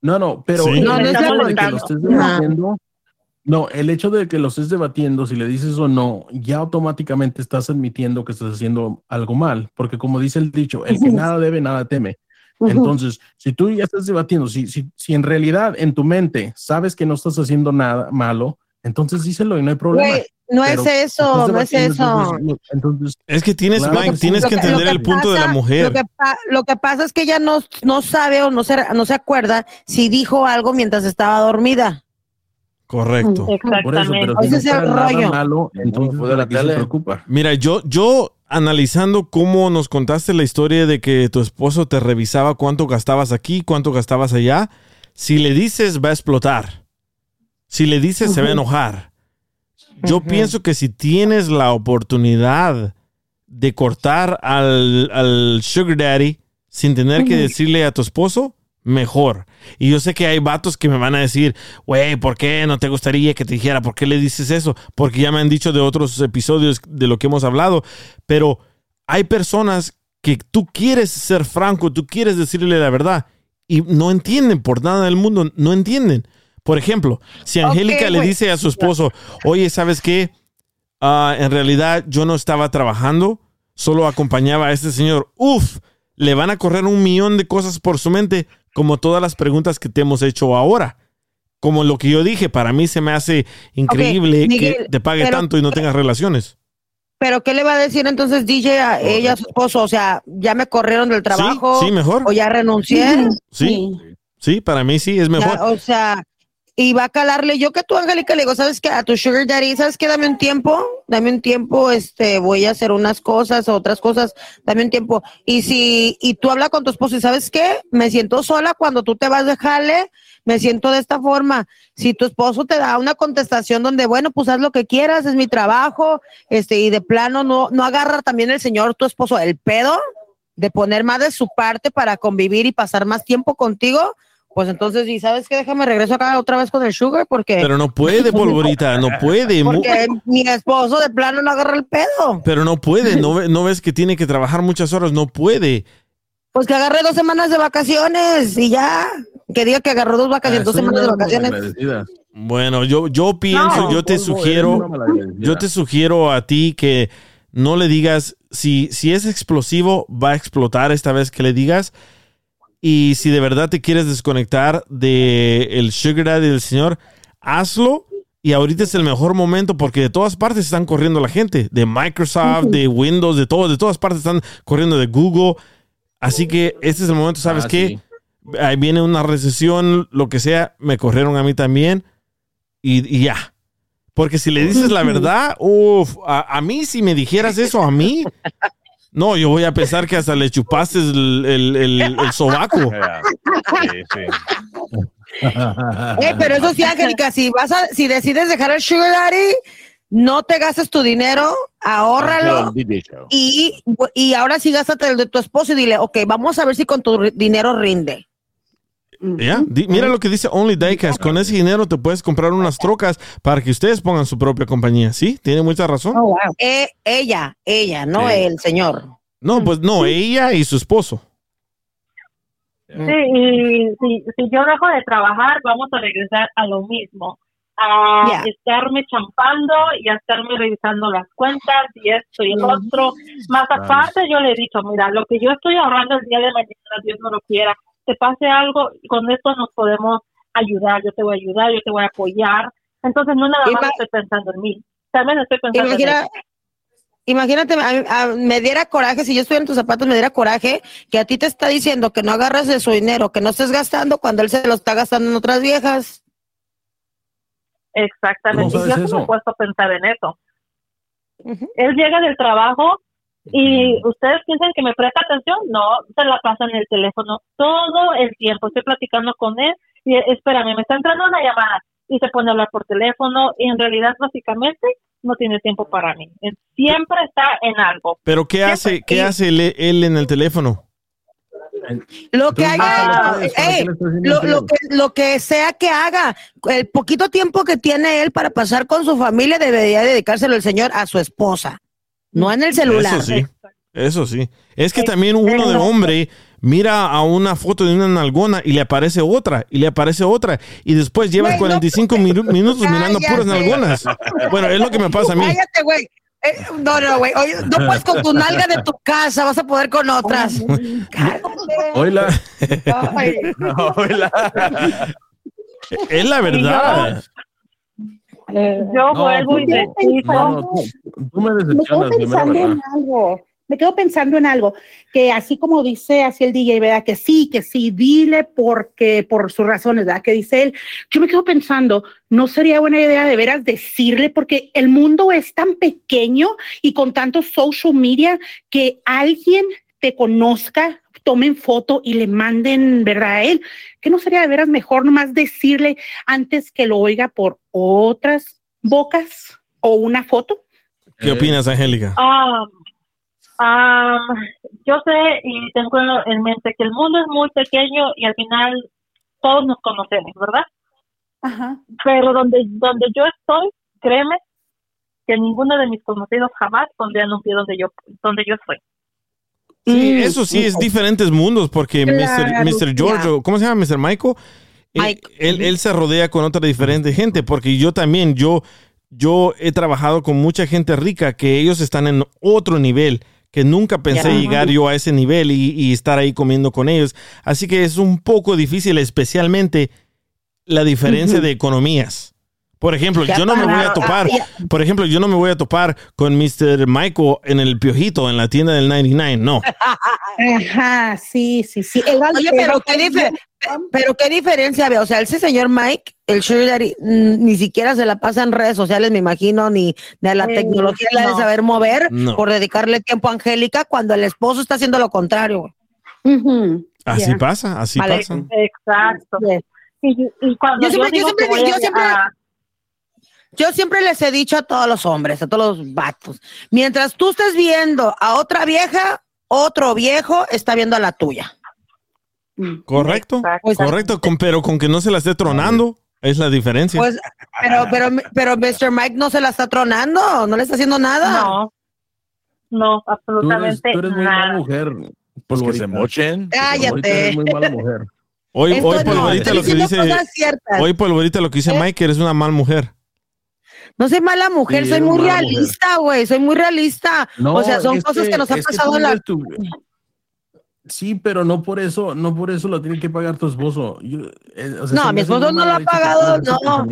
No, no, pero Sí. No, no está de que molestando. No, el hecho de que lo estés debatiendo, si le dices o no, ya automáticamente estás admitiendo que estás haciendo algo mal, porque como dice el dicho, el que nada debe, nada teme. Entonces, si tú ya estás debatiendo, si, si, si en realidad en tu mente sabes que no estás haciendo nada malo, entonces díselo y no hay problema. No Pero es eso, no es eso. Entonces, Es que tienes, Claro Mike, tienes que que- entender que el punto de la mujer. Lo que, pa- lo que pasa es que ella no, no sabe o no se, no se acuerda si dijo algo mientras estaba dormida. Correcto. por eso, exactamente. pero si no nada malo, entonces la ¿para qué se tele. preocupa? Mira, yo, yo analizando cómo nos contaste la historia de que tu esposo te revisaba cuánto gastabas aquí, cuánto gastabas allá, si le dices va a explotar. Si le dices se va a enojar. Yo pienso que si tienes la oportunidad de cortar al, al sugar daddy sin tener que decirle a tu esposo, mejor. Y yo sé que hay vatos que me van a decir, güey, ¿por qué no te gustaría que te dijera? ¿Por qué le dices eso? Porque ya me han dicho de otros episodios de lo que hemos hablado. Pero hay personas que tú quieres ser franco, tú quieres decirle la verdad y no entienden por nada del mundo, no entienden. Por ejemplo, si Angélica le dice a su esposo, oye, ¿sabes qué? Ah, en realidad yo no estaba trabajando, solo acompañaba a este señor. Uf, le van a correr un millón de cosas por su mente, como todas las preguntas que te hemos hecho ahora. Como lo que yo dije, para mí se me hace increíble Miguel, que te pague pero- tanto y no tengas relaciones. Pero ¿qué le va a decir entonces DJ a ella, a su esposo? O sea, ya me corrieron del trabajo Sí, sí, mejor. o ya renuncié. Sí, sí, para mí sí, es mejor. Ya, o sea, y va a calarle. Yo que tú, Angélica, le digo, ¿sabes qué? A tu sugar daddy, ¿sabes qué? Dame un tiempo, dame un tiempo, este, voy a hacer unas cosas, otras cosas, dame un tiempo. Y si, y tú hablas con tu esposo y ¿sabes qué? Me siento sola cuando tú te vas de jale, me siento de esta forma. Si tu esposo te da una contestación donde, bueno, pues haz lo que quieras, es mi trabajo, este, y de plano no, no agarra también el señor, tu esposo, el pedo de poner más de su parte para convivir y pasar más tiempo contigo, pues entonces, y sabes qué, déjame regreso acá otra vez con el sugar porque, Pero no puede, polvorita, no puede. porque mi esposo de plano no agarra el pedo. Pero no puede, no, ve- no ves que tiene que trabajar muchas horas, no puede. Pues que agarre dos semanas de vacaciones y ya. Que diga que agarró dos vacaciones, dos Ah, semanas de vacaciones. Bueno, yo, yo pienso, No, yo te sugiero, yo te sugiero a ti que no le digas, si, si es explosivo, va a explotar esta vez que le digas. Y si de verdad te quieres desconectar de el sugar daddy del señor, hazlo. Y ahorita es el mejor momento porque de todas partes están corriendo la gente, de Microsoft, de Windows, de todo, de todas partes están corriendo de Google. Así que este es el momento, ¿sabes Ah, qué? sí. ahí viene una recesión, lo que sea, me corrieron a mí también y, y ya. Porque si le dices la verdad, uff, a, a mí si me dijeras eso a mí, no, yo voy a pensar que hasta le chupaste el, el, el- el sobaco. Sí, sí. Eh, pero eso sí, Angélica, si vas a, si decides dejar el sugar daddy, no te gastes tu dinero, ahórralo. Y, y ahora sí gástate el de tu esposo y dile, ok, vamos a ver si con tu dinero rinde. Mira lo que dice Only Diecast. Con ese dinero te puedes comprar unas trocas para que ustedes pongan su propia compañía. ¿Sí? Tiene mucha razón. Oh, wow. Eh, ella, ella, no el señor. No, pues no, ella y su esposo. Sí, y si, si yo dejo de trabajar, vamos a regresar a lo mismo. A estarme champando y a estarme revisando las cuentas y esto y el otro. Más aparte, yo le he dicho, mira, lo que yo estoy ahorrando el día de mañana, Dios no lo quiera, te pase algo y con esto nos podemos ayudar. Yo te voy a ayudar, yo te voy a apoyar. Entonces, no nada más estoy pensando en mí, también estoy pensando en Imagina, él. imagínate, a- a- me diera coraje, si yo estuviera en tus zapatos, me diera coraje que a ti te está diciendo que no agarras de su dinero, que no estés gastando cuando él se lo está gastando en otras viejas. Exactamente. ¿Cómo Y yo me he puesto a pensar en eso. Él llega del trabajo y ustedes piensan que me presta atención, no, se la pasa en el teléfono todo el tiempo. Estoy platicando con él y espérame, me está entrando una llamada y se pone a hablar por teléfono y en realidad básicamente no tiene tiempo para mí. Él Siempre está en algo. Pero ¿qué hace, qué hace él, él en el teléfono? Lo que haga, ¿para qué le estás- ey, para qué le estás haciendo lo, lo que, lo que sea que haga, el poquito tiempo que tiene él para pasar con su familia debería dedicárselo el señor a su esposa, no en el celular. Eso sí, eso sí. Es que también uno de hombre mira a una foto de una nalgona y le aparece otra, y le aparece otra, y después llevas no, 45 minu- minutos mirando puras Cállate. nalgonas. Bueno, es lo que me pasa a mí. Cállate, güey. Eh, no, no, güey. Oye, No puedes con tu nalga de tu casa, vas a poder con otras. Cállate. Ay. Hola. Es la verdad. Yo No, vuelvo y tú- repito. No, no, tú, tú me me quedo pensando en algo. Me quedo pensando en algo, que así como dice así el DJ, ¿verdad? Que sí, que sí, dile porque, por sus razones, ¿verdad? Que dice él. Yo me quedo pensando, no sería buena idea de veras decirle, porque el mundo es tan pequeño y con tanto social media que alguien te conozca, tomen foto y le manden, ¿verdad? A él. Que no sería de veras mejor nomás decirle antes que lo oiga por otras bocas o una foto. ¿Qué opinas, Angélica? Ah, ah, yo sé y tengo en mente que el mundo es muy pequeño y al final todos nos conocemos, ¿verdad? Ajá. Pero donde, donde yo estoy, créeme que ninguno de mis conocidos jamás pondrían un pie donde yo, donde yo estoy. Sí, Mm, eso sí, es diferentes mundos, porque Claro, Mr. George, ya. o ¿cómo se llama? Mr. Michael, eh, Mike. él, él se rodea con otra diferente gente, porque yo también, yo, yo he trabajado con mucha gente rica que ellos están en otro nivel, que nunca pensé llegar yo a ese nivel y, y estar ahí comiendo con ellos. Así que es un poco difícil, especialmente la diferencia de economías. Por ejemplo, yo no me voy a topar, ya. por ejemplo, yo no me voy a topar con Mr. Michael en el Piojito, en la tienda del 99, no. Ajá, sí, sí, sí. El- Oye, el- pero qué, dife- pero qué diferencia ve. O sea, ese señor Mike, el Sugar ni siquiera se la pasa en redes sociales, me imagino, ni de la Eh, tecnología la de no. saber mover No. por dedicarle tiempo a Angélica cuando el esposo está haciendo lo contrario. Ujú, Así pasa, así Vale. pasa. Exacto. Y, y cuando Yo yo, siempre- yo digo que siempre- voy yo a- siempre- a- Yo siempre les he dicho a todos los hombres, a todos los vatos, mientras tú estés viendo a otra vieja, otro viejo está viendo a la tuya. Correcto, correcto, con, pero con que no se la esté tronando, es la diferencia. Pues, pero, pero, pero Mr. Mike no se la está tronando, no le está haciendo nada. No, no, Tú eres, absolutamente tú eres muy mala mujer. Pues que se mochen. Cállate. eres muy mala mujer. hoy, hoy Polvorita lo que dice, hoy Polvorita lo que dice ¿Eh? Mike, eres una mal mujer. No soy mala mujer, Sí, soy muy realista, güey, soy muy realista. No, o sea, son es cosas que, nos han pasado en la... tu- Sí, pero no por eso, no por eso lo tiene que pagar tu esposo. Yo, eh, o sea, No, mi esposo no lo ha pagado, no.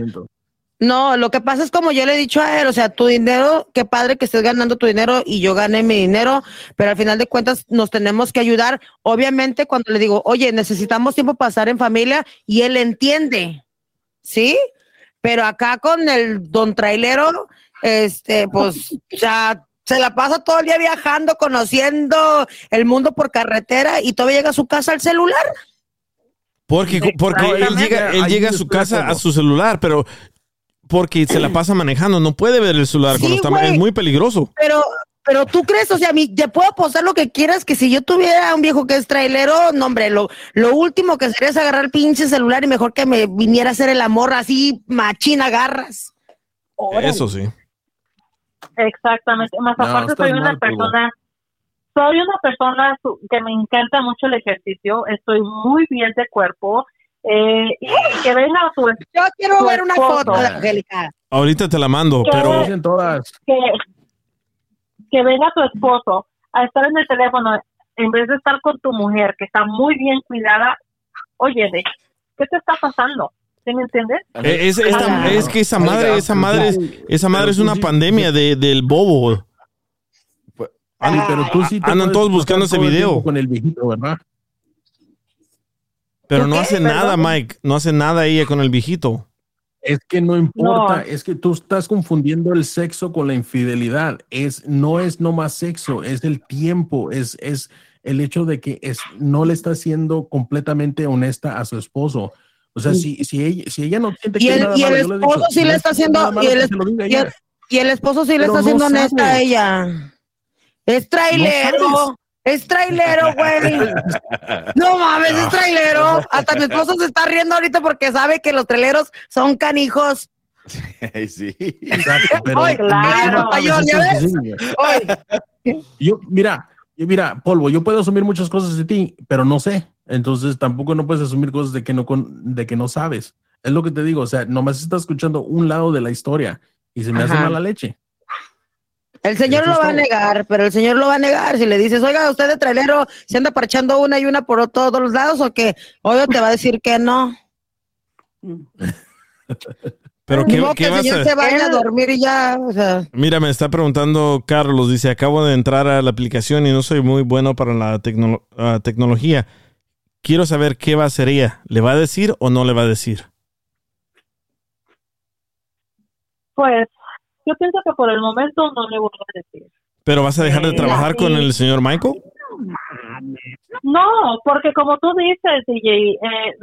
No, lo que pasa es como yo le he dicho a él, o sea, tu dinero, qué padre que estés ganando tu dinero y yo gané mi dinero, pero al final de cuentas nos tenemos que ayudar. Obviamente cuando le digo, oye, necesitamos tiempo para pasar en familia y él entiende, ¿sí? Pero acá con el don trailero, este, pues ya se la pasa todo el día viajando, conociendo el mundo por carretera y todavía llega a su casa al celular. Porque, porque él llega, él llega a su casa a su celular, pero porque se la pasa manejando, no puede ver el celular cuando está, es muy peligroso. Pero, pero tú crees, o sea, mi, te puedo apostar lo que quieras, que si yo tuviera un viejo que es trailero, no, hombre, lo, lo último que sería es agarrar el pinche celular y mejor que me viniera a hacer el amor así, machina garras. Órale. Eso sí. Exactamente. Más No, aparte soy una mal, persona, soy una persona que me encanta mucho el ejercicio, estoy muy bien de cuerpo, eh, y que venga tu Yo quiero Tu ver una esposo. foto de Angélica. Ahorita te la mando, ¿Qué? pero Dicen todas. que, que venga tu esposo a estar en el teléfono en vez de estar con tu mujer que está muy bien cuidada, oye, de, ¿qué te está pasando? ¿Sí me entiendes? eh, es, esta- Ah. es que esa madre, esa madre, es, esa madre es una pandemia de, del bobo. Sí, pero tú sí te Andan puedes todos buscando ese video. Con el viejito, ¿verdad? Pero ¿Tú no qué? hace Perdón. nada, Mike. No hace nada ella con el viejito. Es que no importa, No. es que tú estás confundiendo el sexo con la infidelidad. Es, no es nomás sexo, es el tiempo, es, es el hecho de que es, no le está siendo completamente honesta a su esposo. O sea, si, si, ella, si ella no siente que nada el esposo sí no le es está haciendo, y el, esposo sí le está no haciendo honesta a ella. Es trailero, sabes. Es trailero, güey. No mames, es trailero. Hasta mi esposo se está riendo ahorita porque sabe que los traileros son canijos. sí. Exacto, pero Ay, claro. sí, Yo, mira, yo- mira, Polvo, yo puedo asumir muchas cosas de ti, pero no sé. Entonces tampoco no puedes asumir cosas de que no, con, de que no sabes. Es lo que te digo, o sea, nomás estás escuchando un lado de la historia y se me hace Ajá. mala leche. El señor lo va a negar, pero el señor lo va a negar. Si le dices, oiga, usted de trailero se anda parchando una y una por todos los lados o qué, obvio te va a decir que no. Pero ¿qué, que el vas señor a se vaya a dormir y ya, o sea. Mira, me está preguntando Carlos, dice, acabo de entrar a la aplicación y no soy muy bueno para la tecno- ah, tecnología. Quiero saber qué va a hacer ella. ¿Le va a decir o no le va a decir? Pues yo pienso que por el momento no le voy a decir. ¿Pero vas a dejar de Eh, trabajar sí. con el señor Michael? No, porque como tú dices, DJ, eh,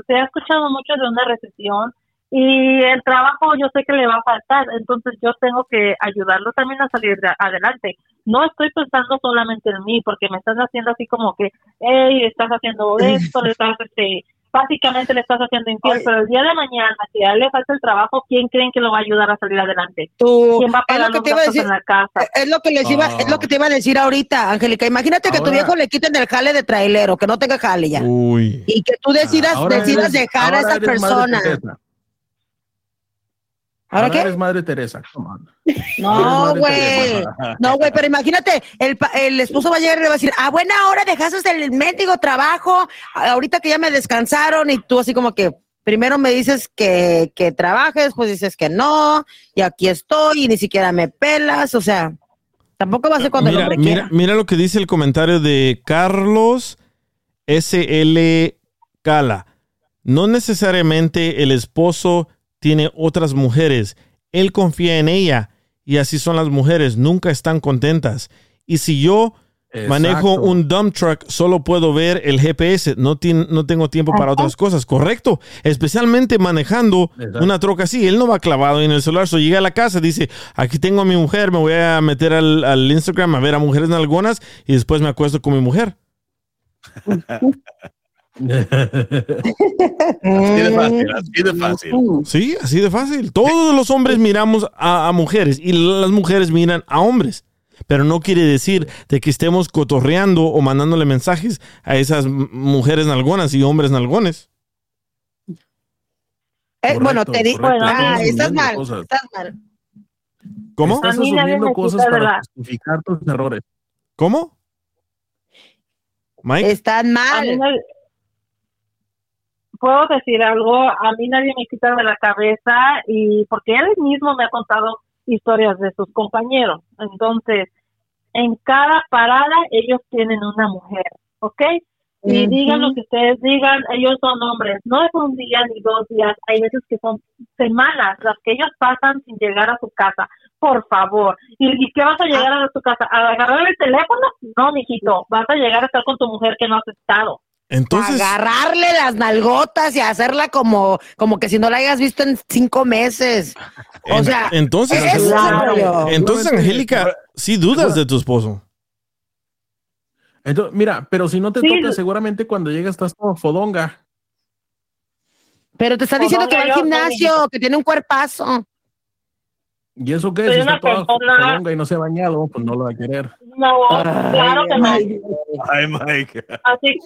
se ha escuchado mucho de una recesión y el trabajo yo sé que le va a faltar, entonces yo tengo que ayudarlo también a salir de adelante. No estoy pensando solamente en mí, porque me estás haciendo así como que, hey, estás haciendo esto, le estás, este, básicamente le estás haciendo infiel, pero el día de mañana, si a él le falta el trabajo, ¿quién creen que lo va a ayudar a salir adelante? Tú, ¿Quién va a es pagar lo que los te iba a gastos decir, en la casa? es lo que les iba, es lo que te iba a decir ahorita, Angélica. Imagínate que tu Ahora- viejo le quiten el jale de trailero, que no tenga jale ya. Uy. Y que tú decidas, Ahora decidas eres- dejar a ahora esa persona. ¿Ahora qué? eres Madre Teresa. come on. No, güey. No, güey, pero imagínate, el, el esposo va a llegar y le va a decir, a buena hora dejaste el mendigo trabajo, ahorita que ya me descansaron y tú así como que primero me dices que, que trabajes, pues dices que no, y aquí estoy y ni siquiera me pelas, o sea, tampoco va a ser cuando el Mira, hombre mira, quiera. mira lo que dice el comentario de Carlos SL Cala. No necesariamente el esposo tiene otras mujeres. Él confía en ella y así son las mujeres. Nunca están contentas. Y si yo manejo un dump truck, solo puedo ver el GPS. No, no tengo tiempo para otras cosas. Correcto. Especialmente manejando Exacto. una troca así. Él no va clavado en el celular. So llega a la casa, dice, aquí tengo a mi mujer, me voy a meter al, al Instagram a ver a mujeres nalgonas y después me acuesto con mi mujer. Así de fácil, así de fácil. Sí, así de fácil. Todos los hombres miramos a, a mujeres y las mujeres miran a hombres. Pero no quiere decir de que estemos cotorreando o mandándole mensajes a esas mujeres nalgonas y hombres nalgones. Eh, bueno, te digo, correcto. ah, estás mal, cosas. estás mal. ¿Cómo? Estás asumiendo cosas para justificar tus errores. ¿Cómo? Mike. Mí mal. Puedo decir algo, a mí nadie me quita de la cabeza y porque él mismo me ha contado historias de sus compañeros. Entonces, en cada parada ellos tienen una mujer, ¿ok? Y digan lo que ustedes digan, ellos son hombres. No es un día ni dos días, hay veces que son semanas las que ellos pasan sin llegar a su casa. Por favor. ¿Y, y qué vas a llegar a tu casa? ¿A agarrar el teléfono? No, mijito. Vas a llegar a estar con tu mujer que no has estado. Entonces, agarrarle las nalgotas y hacerla como, como que si no la hayas visto en cinco meses. O en- sea, entonces, es Claro. entonces Angélica, sí dudas de tu esposo. Entonces, mira, pero si no te Sí. toca, seguramente cuando llegas estás como fodonga. Pero te está diciendo que va al gimnasio, que tiene un cuerpazo. ¿Y eso qué? Soy Si una está persona- y no se ha bañado, pues no lo va a querer. No, claro que no. Ay, Mike. Así,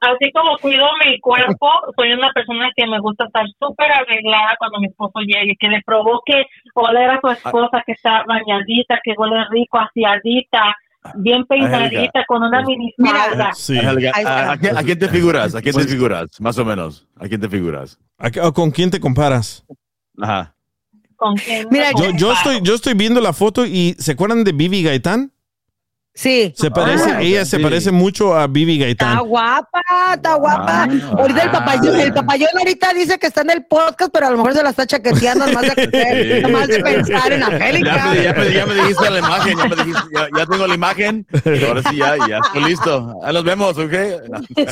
así como cuido mi cuerpo, soy una persona que me gusta estar súper arreglada cuando mi esposo llegue, que le provoque oler a su esposa que está bañadita, que huele rico, aseadita, bien peinadita, con una mini. Sí. Está. ¿A, a quién, a quién te figuras? ¿A quién te figuras? Más o menos. ¿A quién te figuras? ¿A qué- o ¿Con quién te comparas? Ajá. ¿Con quién Mira, Yo, estoy, yo estoy viendo la foto y ¿se acuerdan de Vivi Gaitán? Sí. Se parece, Ah, ella ok, se parece mucho a Vivi Está Gaitán. guapa, está guapa. Ah, ahorita el papayón, el papayón ahorita dice que está en el podcast, pero a lo mejor se la está chaqueteando nomás de, pensar en Angélica. ya, me, ya me dijiste la imagen, ya me dijiste, ya, ya tengo la imagen. y ahora sí, ya, ya estoy listo. Ahí nos vemos, ¿ok?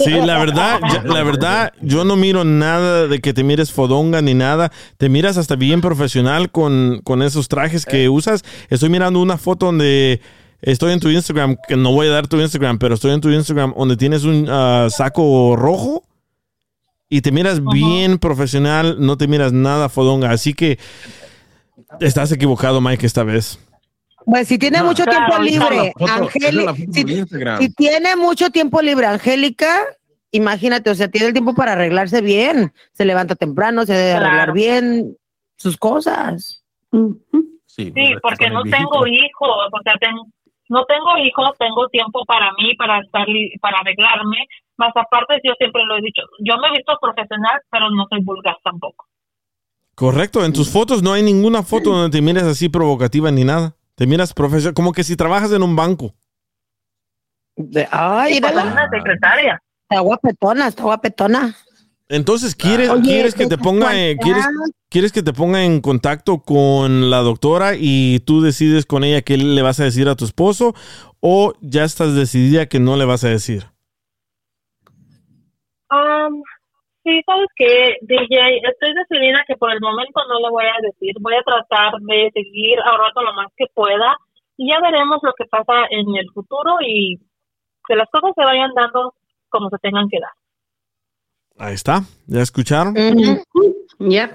Sí, la verdad, ya- la verdad, yo no miro nada de que te mires fodonga ni nada. Te miras hasta bien profesional con, con esos trajes que usas. Estoy mirando una foto donde estoy en tu Instagram, que no voy a dar tu Instagram, pero estoy en tu Instagram donde tienes un ah, saco rojo y te miras bien profesional, no te miras nada fodonga. Así que estás equivocado, Mike, esta vez. Pues si tiene No, mucho claro, tiempo libre, foto- Angélica, si, tiene mucho tiempo libre, Angélica, imagínate, o sea, tiene el tiempo para arreglarse bien. Se levanta temprano, se debe Claro. arreglar bien sus cosas. Sí, Sí, pues, porque no tengo hijos, o sea, ten- no tengo hijos, tengo tiempo para mí, para estar, li- para arreglarme. Más aparte, yo siempre lo he dicho, yo me he visto profesional, pero no soy vulgar tampoco. Correcto, en tus fotos no hay ninguna foto donde te mires así provocativa ni nada. Te miras profesional, como que si trabajas en un banco. De- ay, una secretaria. está guapetona, está guapetona. Entonces, ¿quieres, Oye, ¿quieres que te ponga eh, ¿quieres, quieres que te ponga en contacto con la doctora y tú decides con ella qué le vas a decir a tu esposo o ya estás decidida que no le vas a decir? Um, sí, sabes que DJ, estoy decidida que por el momento no le voy a decir, voy a tratar de seguir ahorrando lo más que pueda y ya veremos lo que pasa en el futuro y que las cosas se vayan dando como se tengan que dar. Ahí está, ¿ya escucharon? Yep, yep.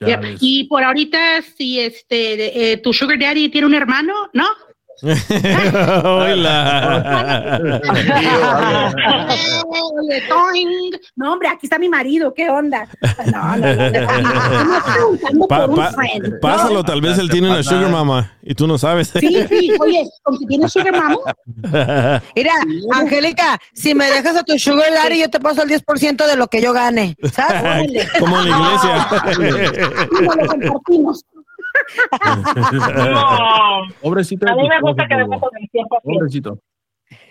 Chales. Y por ahorita, si este, eh, tu sugar daddy tiene un hermano, ¿no? Hola. No, hombre, aquí está mi marido, ¿qué onda? Pásalo, tal vez él tiene una sugar mama y tú no sabes. Sí, sí, oye, con que tiene sugar mama. Mira, Angélica, si me dejas a tu sugar daddy, yo te paso el 10% de lo que yo gane. ¿Sabes? Como en la iglesia. Lo compartimos. No, Pobrecito. a mí me gusta que me. Pobrecito.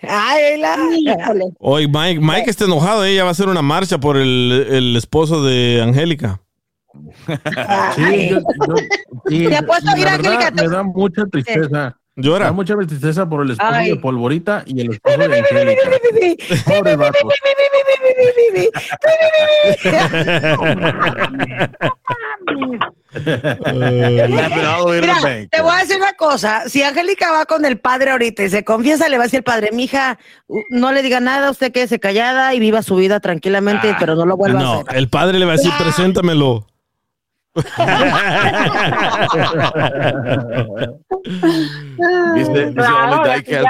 Ay, la-. Hoy Mike, Mike está enojado, ella va a hacer una marcha por el, el esposo de Angélica. Sí, yo, yo, sí, Te apuesto, la mira, verdad, me da mucha tristeza. Me da Llora. mucha tristeza por el esposo Ay. de Polvorita y el esposo de Angélica. Pobre vato. Mira, te voy a decir una cosa. Si Angélica va con el padre ahorita y se confiesa, le va a decir el padre, mija, no le diga nada, usted quédese callada y viva su vida tranquilamente, pero no lo vuelva a No, hacer. el padre le va a decir, preséntamelo. Dice, dice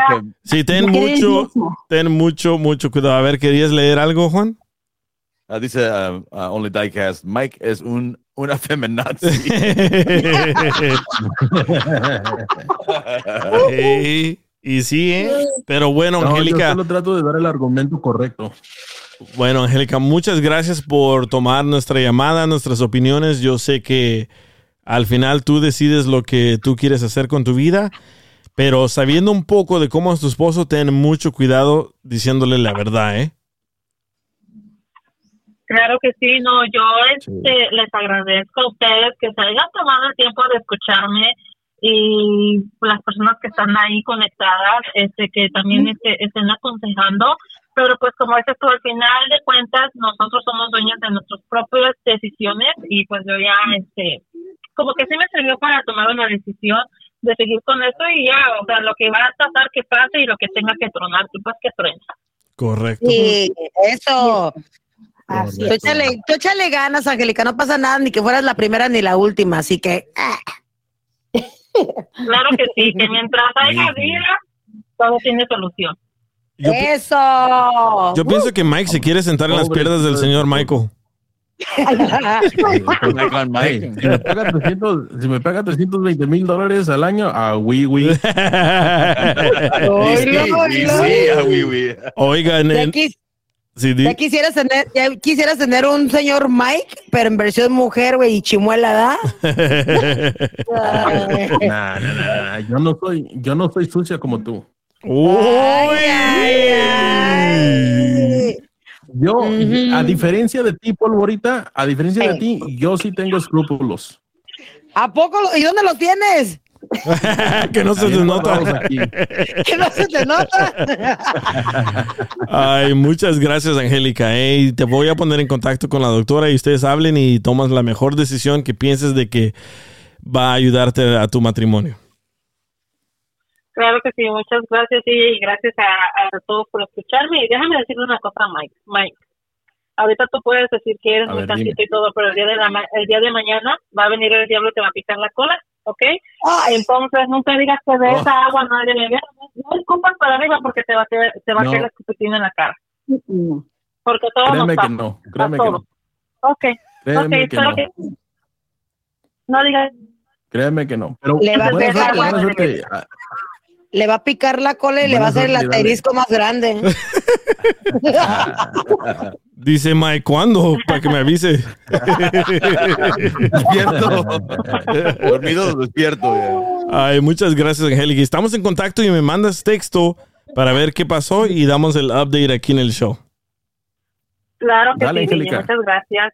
Sí, ten mucho, ten mucho, mucho cuidado. A ver, ¿querías leer algo, Juan? ah, dice uh, uh, Only Diecast, Mike es un una feminazi. Y sí, ¿eh? Pero bueno, No, yo Angélica, solo trato de dar el argumento correcto. Bueno, Angélica, muchas gracias por tomar nuestra llamada, nuestras opiniones. Yo sé que al final tú decides lo que tú quieres hacer con tu vida, pero sabiendo un poco de cómo es tu esposo, ten mucho cuidado diciéndole la verdad, ¿eh? Claro que sí, no, yo este, les agradezco a ustedes que se hayan tomado el tiempo de escucharme y las personas que están ahí conectadas, este, que también este, estén aconsejando, pero pues como dices tú, al final de cuentas nosotros somos dueños de nuestras propias decisiones y pues yo ya, este, como que sí me sirvió para tomar una decisión de seguir con esto y ya, o sea, lo que va a pasar que pase y lo que tenga que tronar, tú pues que truena. Correcto. Sí, eso. Así Tú es. échale, tú échale ganas, Angélica, no pasa nada, ni que fueras la primera ni la última, así que... ah, Claro que sí, que mientras haya vida, todo tiene solución. Yo, ¡Eso! yo pienso que Mike se quiere sentar en las piernas del chico. señor Michael. Mike on Hey, Mike. si, me paga 300, si me paga 320 mil dólares al año, oui, oui. Oigan, en- sí, ya quisieras tener, ya quisieras tener un señor Mike, pero en versión mujer, güey, y chimuela, ¿da? Nah, nah, nah, nah, Yo no soy, yo no soy sucia como tú. Uy. Yo, a diferencia de ti, Polvorita, a diferencia de ti, yo sí tengo escrúpulos. ¿A poco? ¿Y dónde los tienes? que no se te nota. Que no se te nota. Ay, muchas gracias, Angélica. Te voy a poner en contacto con la doctora y ustedes hablen y tomas la mejor decisión que pienses de que va a ayudarte a tu matrimonio. Claro que sí, muchas gracias y gracias a, a todos por escucharme. Y déjame decirle una cosa, Mike. Mike, ahorita tú puedes decir que eres muy tantito y todo, pero el día, de la, ma- el día de mañana va a venir el diablo y te va a picar la cola, ¿ok? Entonces nunca digas que de Oh. esa agua no hay de beber. No escupas para arriba porque te va a caer, te va No. a caer la escupitina en la cara. Porque todo Créeme nos que pasa. no, créeme que todos. no. Ok, Créeme ok, que no. que... No digas... Créeme que no. Pero Le va a buena pegar suerte, buena la- suerte. Le va a picar la cola y le va a hacer el asterisco más grande. Dice Mike, ¿cuándo? Para que me avise. Despierto. Dormido, despierto. ya. Ay, muchas gracias, Angélica. Estamos en contacto y me mandas texto para ver qué pasó y damos el update aquí en el show. Claro que Dale, sí, Vicky, Angélica. muchas gracias.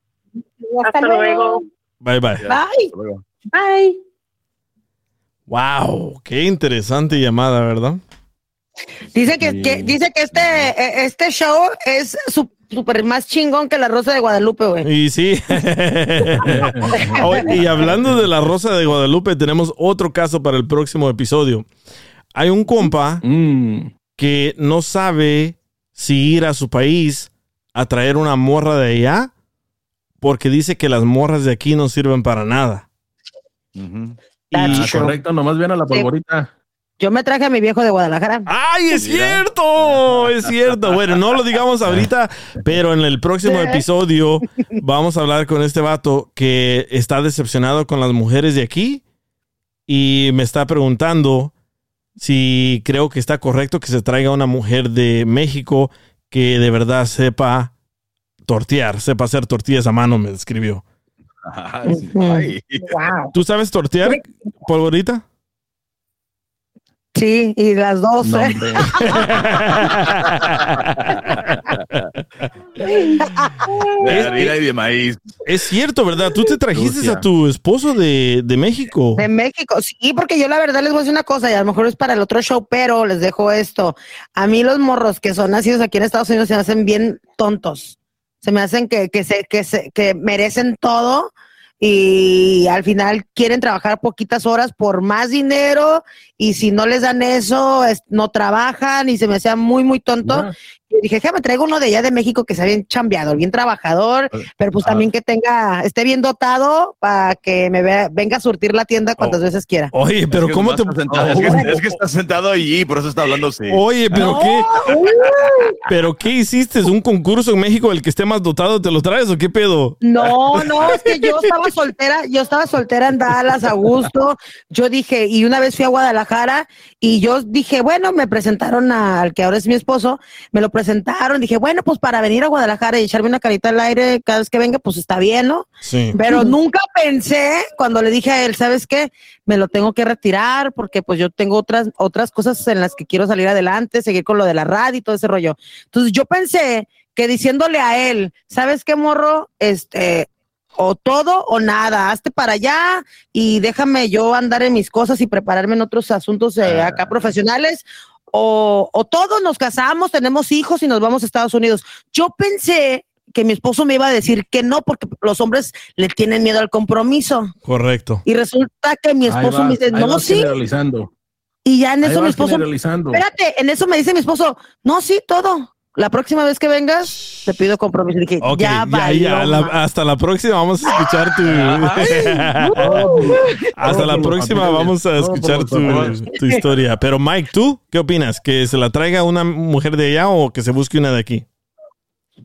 Hasta, Hasta luego. luego. Bye, bye. Bye. Bye. Wow, qué interesante llamada, ¿verdad? Dice que, Sí. que- dice que este, eh, este show es su- súper más chingón que la Rosa de Guadalupe, güey. Y sí. Y hablando de la Rosa de Guadalupe, tenemos otro caso para el próximo episodio. Hay un compa mm, que no sabe si ir a su país a traer una morra de allá porque dice que las morras de aquí no sirven para nada. That's Y- true. correcto, nomás ven a la polvorita. Yo me traje a mi viejo de Guadalajara. ¡Ay, es cierto! Es cierto. Bueno, no lo digamos ahorita, pero en el próximo episodio vamos a hablar con este vato que está decepcionado con las mujeres de aquí y me está preguntando si creo que está correcto que se traiga una mujer de México que de verdad sepa tortear, sepa hacer tortillas a mano, me escribió. Ah, sí. Ay. Wow. ¿Tú sabes tortear, polvorita? Sí, y las dos. No, ¿eh? De harina y de maíz. Es cierto, ¿verdad? Tú te trajiste Rusia. a tu esposo de, de México. De México, sí, porque yo la verdad les voy a decir una cosa, y a lo mejor es para el otro show, pero les dejo esto. A mí los morros que son nacidos aquí en Estados Unidos se hacen bien tontos. Se me hacen que, que, se, que, se, que merecen todo y al final quieren trabajar poquitas horas por más dinero y si no les dan eso, es- no trabajan y se me hacía muy, muy tonto. Y dije, déjame traigo uno de allá de México que sea bien chambeado, bien trabajador, pero pues Ah. también que tenga, esté bien dotado para que me vea, venga a surtir la tienda cuantas Oh. veces quiera. Oye, pero Es que ¿cómo te... sentado- es, que, es que está sentado allí, por eso está hablando así. Oye, pero qué... ¿Pero qué hiciste? ¿Es un concurso en México el que esté más dotado te lo traes o qué pedo? No, no, es que yo estaba soltera, yo estaba soltera en Dallas a gusto. Yo dije, y una vez fui a Guadalajara y yo dije, bueno, me presentaron al que ahora es mi esposo, me lo presentaron, dije, bueno, pues para venir a Guadalajara y echarme una carita al aire cada vez que venga, pues está bien, ¿no? Sí. Pero nunca pensé cuando le dije a él, ¿sabes qué? Me lo tengo que retirar porque pues yo tengo otras otras cosas en las que quiero salir adelante, seguir con lo de la radio y todo ese rollo. Entonces yo pensé que diciéndole a él, ¿sabes qué, morro? Este, o todo o nada, hazte para allá y déjame yo andar en mis cosas y prepararme en otros asuntos eh, acá profesionales. O, o todos nos casamos, tenemos hijos y nos vamos a Estados Unidos. Yo pensé que mi esposo me iba a decir que no, porque los hombres le tienen miedo al compromiso. Correcto. Y resulta que mi esposo vas, me dice, no, sí. Y ya en eso mi esposo, espérate, en eso me dice mi esposo, no, sí, todo. La próxima vez que vengas, te pido compromiso. Y dije, ya, ya, la- hasta la próxima vamos a escuchar tu... hasta la próxima vamos a escuchar tu, tu historia. Pero Mike, ¿tú qué opinas? ¿Que se la traiga una mujer de allá o que se busque una de aquí?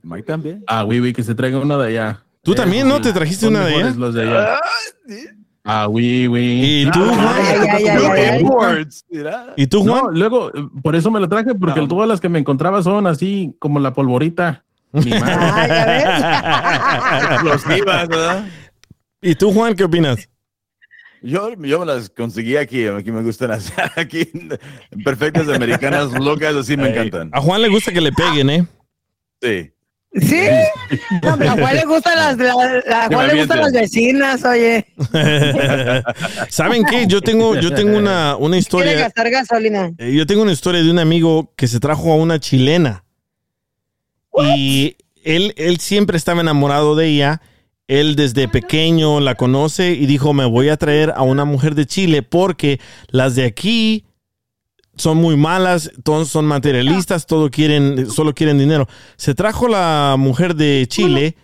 Mike también. Ah, oui, oui, que se traiga una de allá. ¿Tú Eh, también, no? ¿Te trajiste una de allá? los de allá. Ah, oui, oui. ¿Y tú. Imports, mira. ¿Y tú, Juan? No, luego, por eso me lo traje, porque No. todas las que me encontraba son así como la polvorita. Mi madre. Ah, ¿verdad? ¿Y tú, Juan, qué opinas? Yo, yo me las conseguí aquí, aquí me gustan las, aquí, perfectas americanas, locas, así me encantan. A Juan le gusta que le peguen, ¿eh? Sí. Sí. No, a Juan le gustan las, la- Juan le gustan las vecinas, oye. ¿Saben qué? Yo tengo, yo tengo una, una historia. gastar gasolina. Eh, Yo tengo una historia de un amigo que se trajo a una chilena. Y él, él siempre estaba enamorado de ella. Él desde pequeño la conoce y dijo, me voy a traer a una mujer de Chile porque las de aquí son muy malas, todos son materialistas, todo quieren, solo quieren dinero. Se trajo la mujer de Chile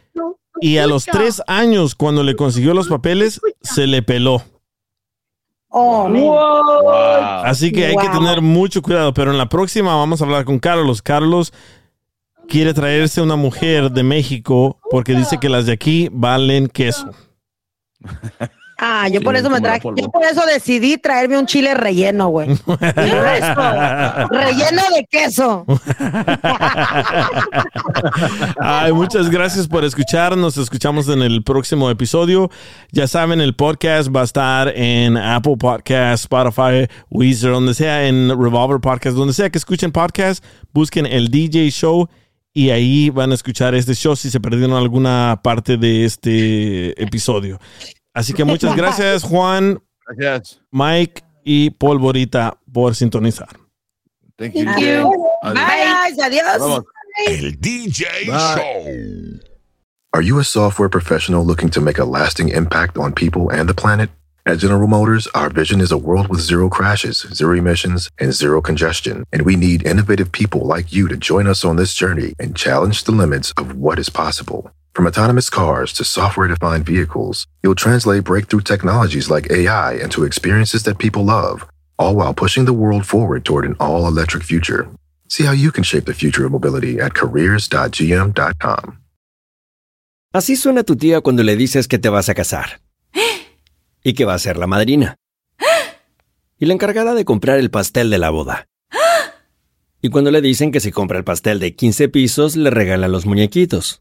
y a los tres años, cuando le consiguió los papeles, se le peló. Oh. Wow. Así que hay que tener mucho cuidado. Pero en la próxima vamos a hablar con Carlos. Carlos quiere traerse una mujer de México porque dice que las de aquí valen queso. Ah, yo Sí, por eso me traje, yo por eso decidí traerme un chile relleno, güey. relleno de queso. Ay, muchas gracias por escuchar. Nos escuchamos en el próximo episodio. Ya saben, el podcast va a estar en Apple Podcast, Spotify, Weezer, donde sea, en Revolver Podcast, donde sea que escuchen podcast, busquen el DJ Show y ahí van a escuchar este show si se perdieron alguna parte de este episodio. Así que muchas gracias, Juan, Gracias. Mike y Polvorita por sintonizar. Thank you. Thank you. Adiós. Bye, adiós. Vamos. El DJ Bye. Show. Are you a software professional looking to make a lasting impact on people and the planet? At General Motors, our vision is a world with zero crashes, zero emissions, and zero congestion. And we need innovative people like you to join us on this journey and challenge the limits of what is possible. From autonomous cars to software defined vehicles, you'll translate breakthrough technologies like AI into experiences that people love, all while pushing the world forward toward an all electric future. See how you can shape the future of mobility at careers.gm.com. Así suena tu tía cuando le dices que te vas a casar. Y que va a ser la madrina. Y la encargada de comprar el pastel de la boda. Y cuando le dicen que si compra el pastel de 15 pisos, le regalan los muñequitos.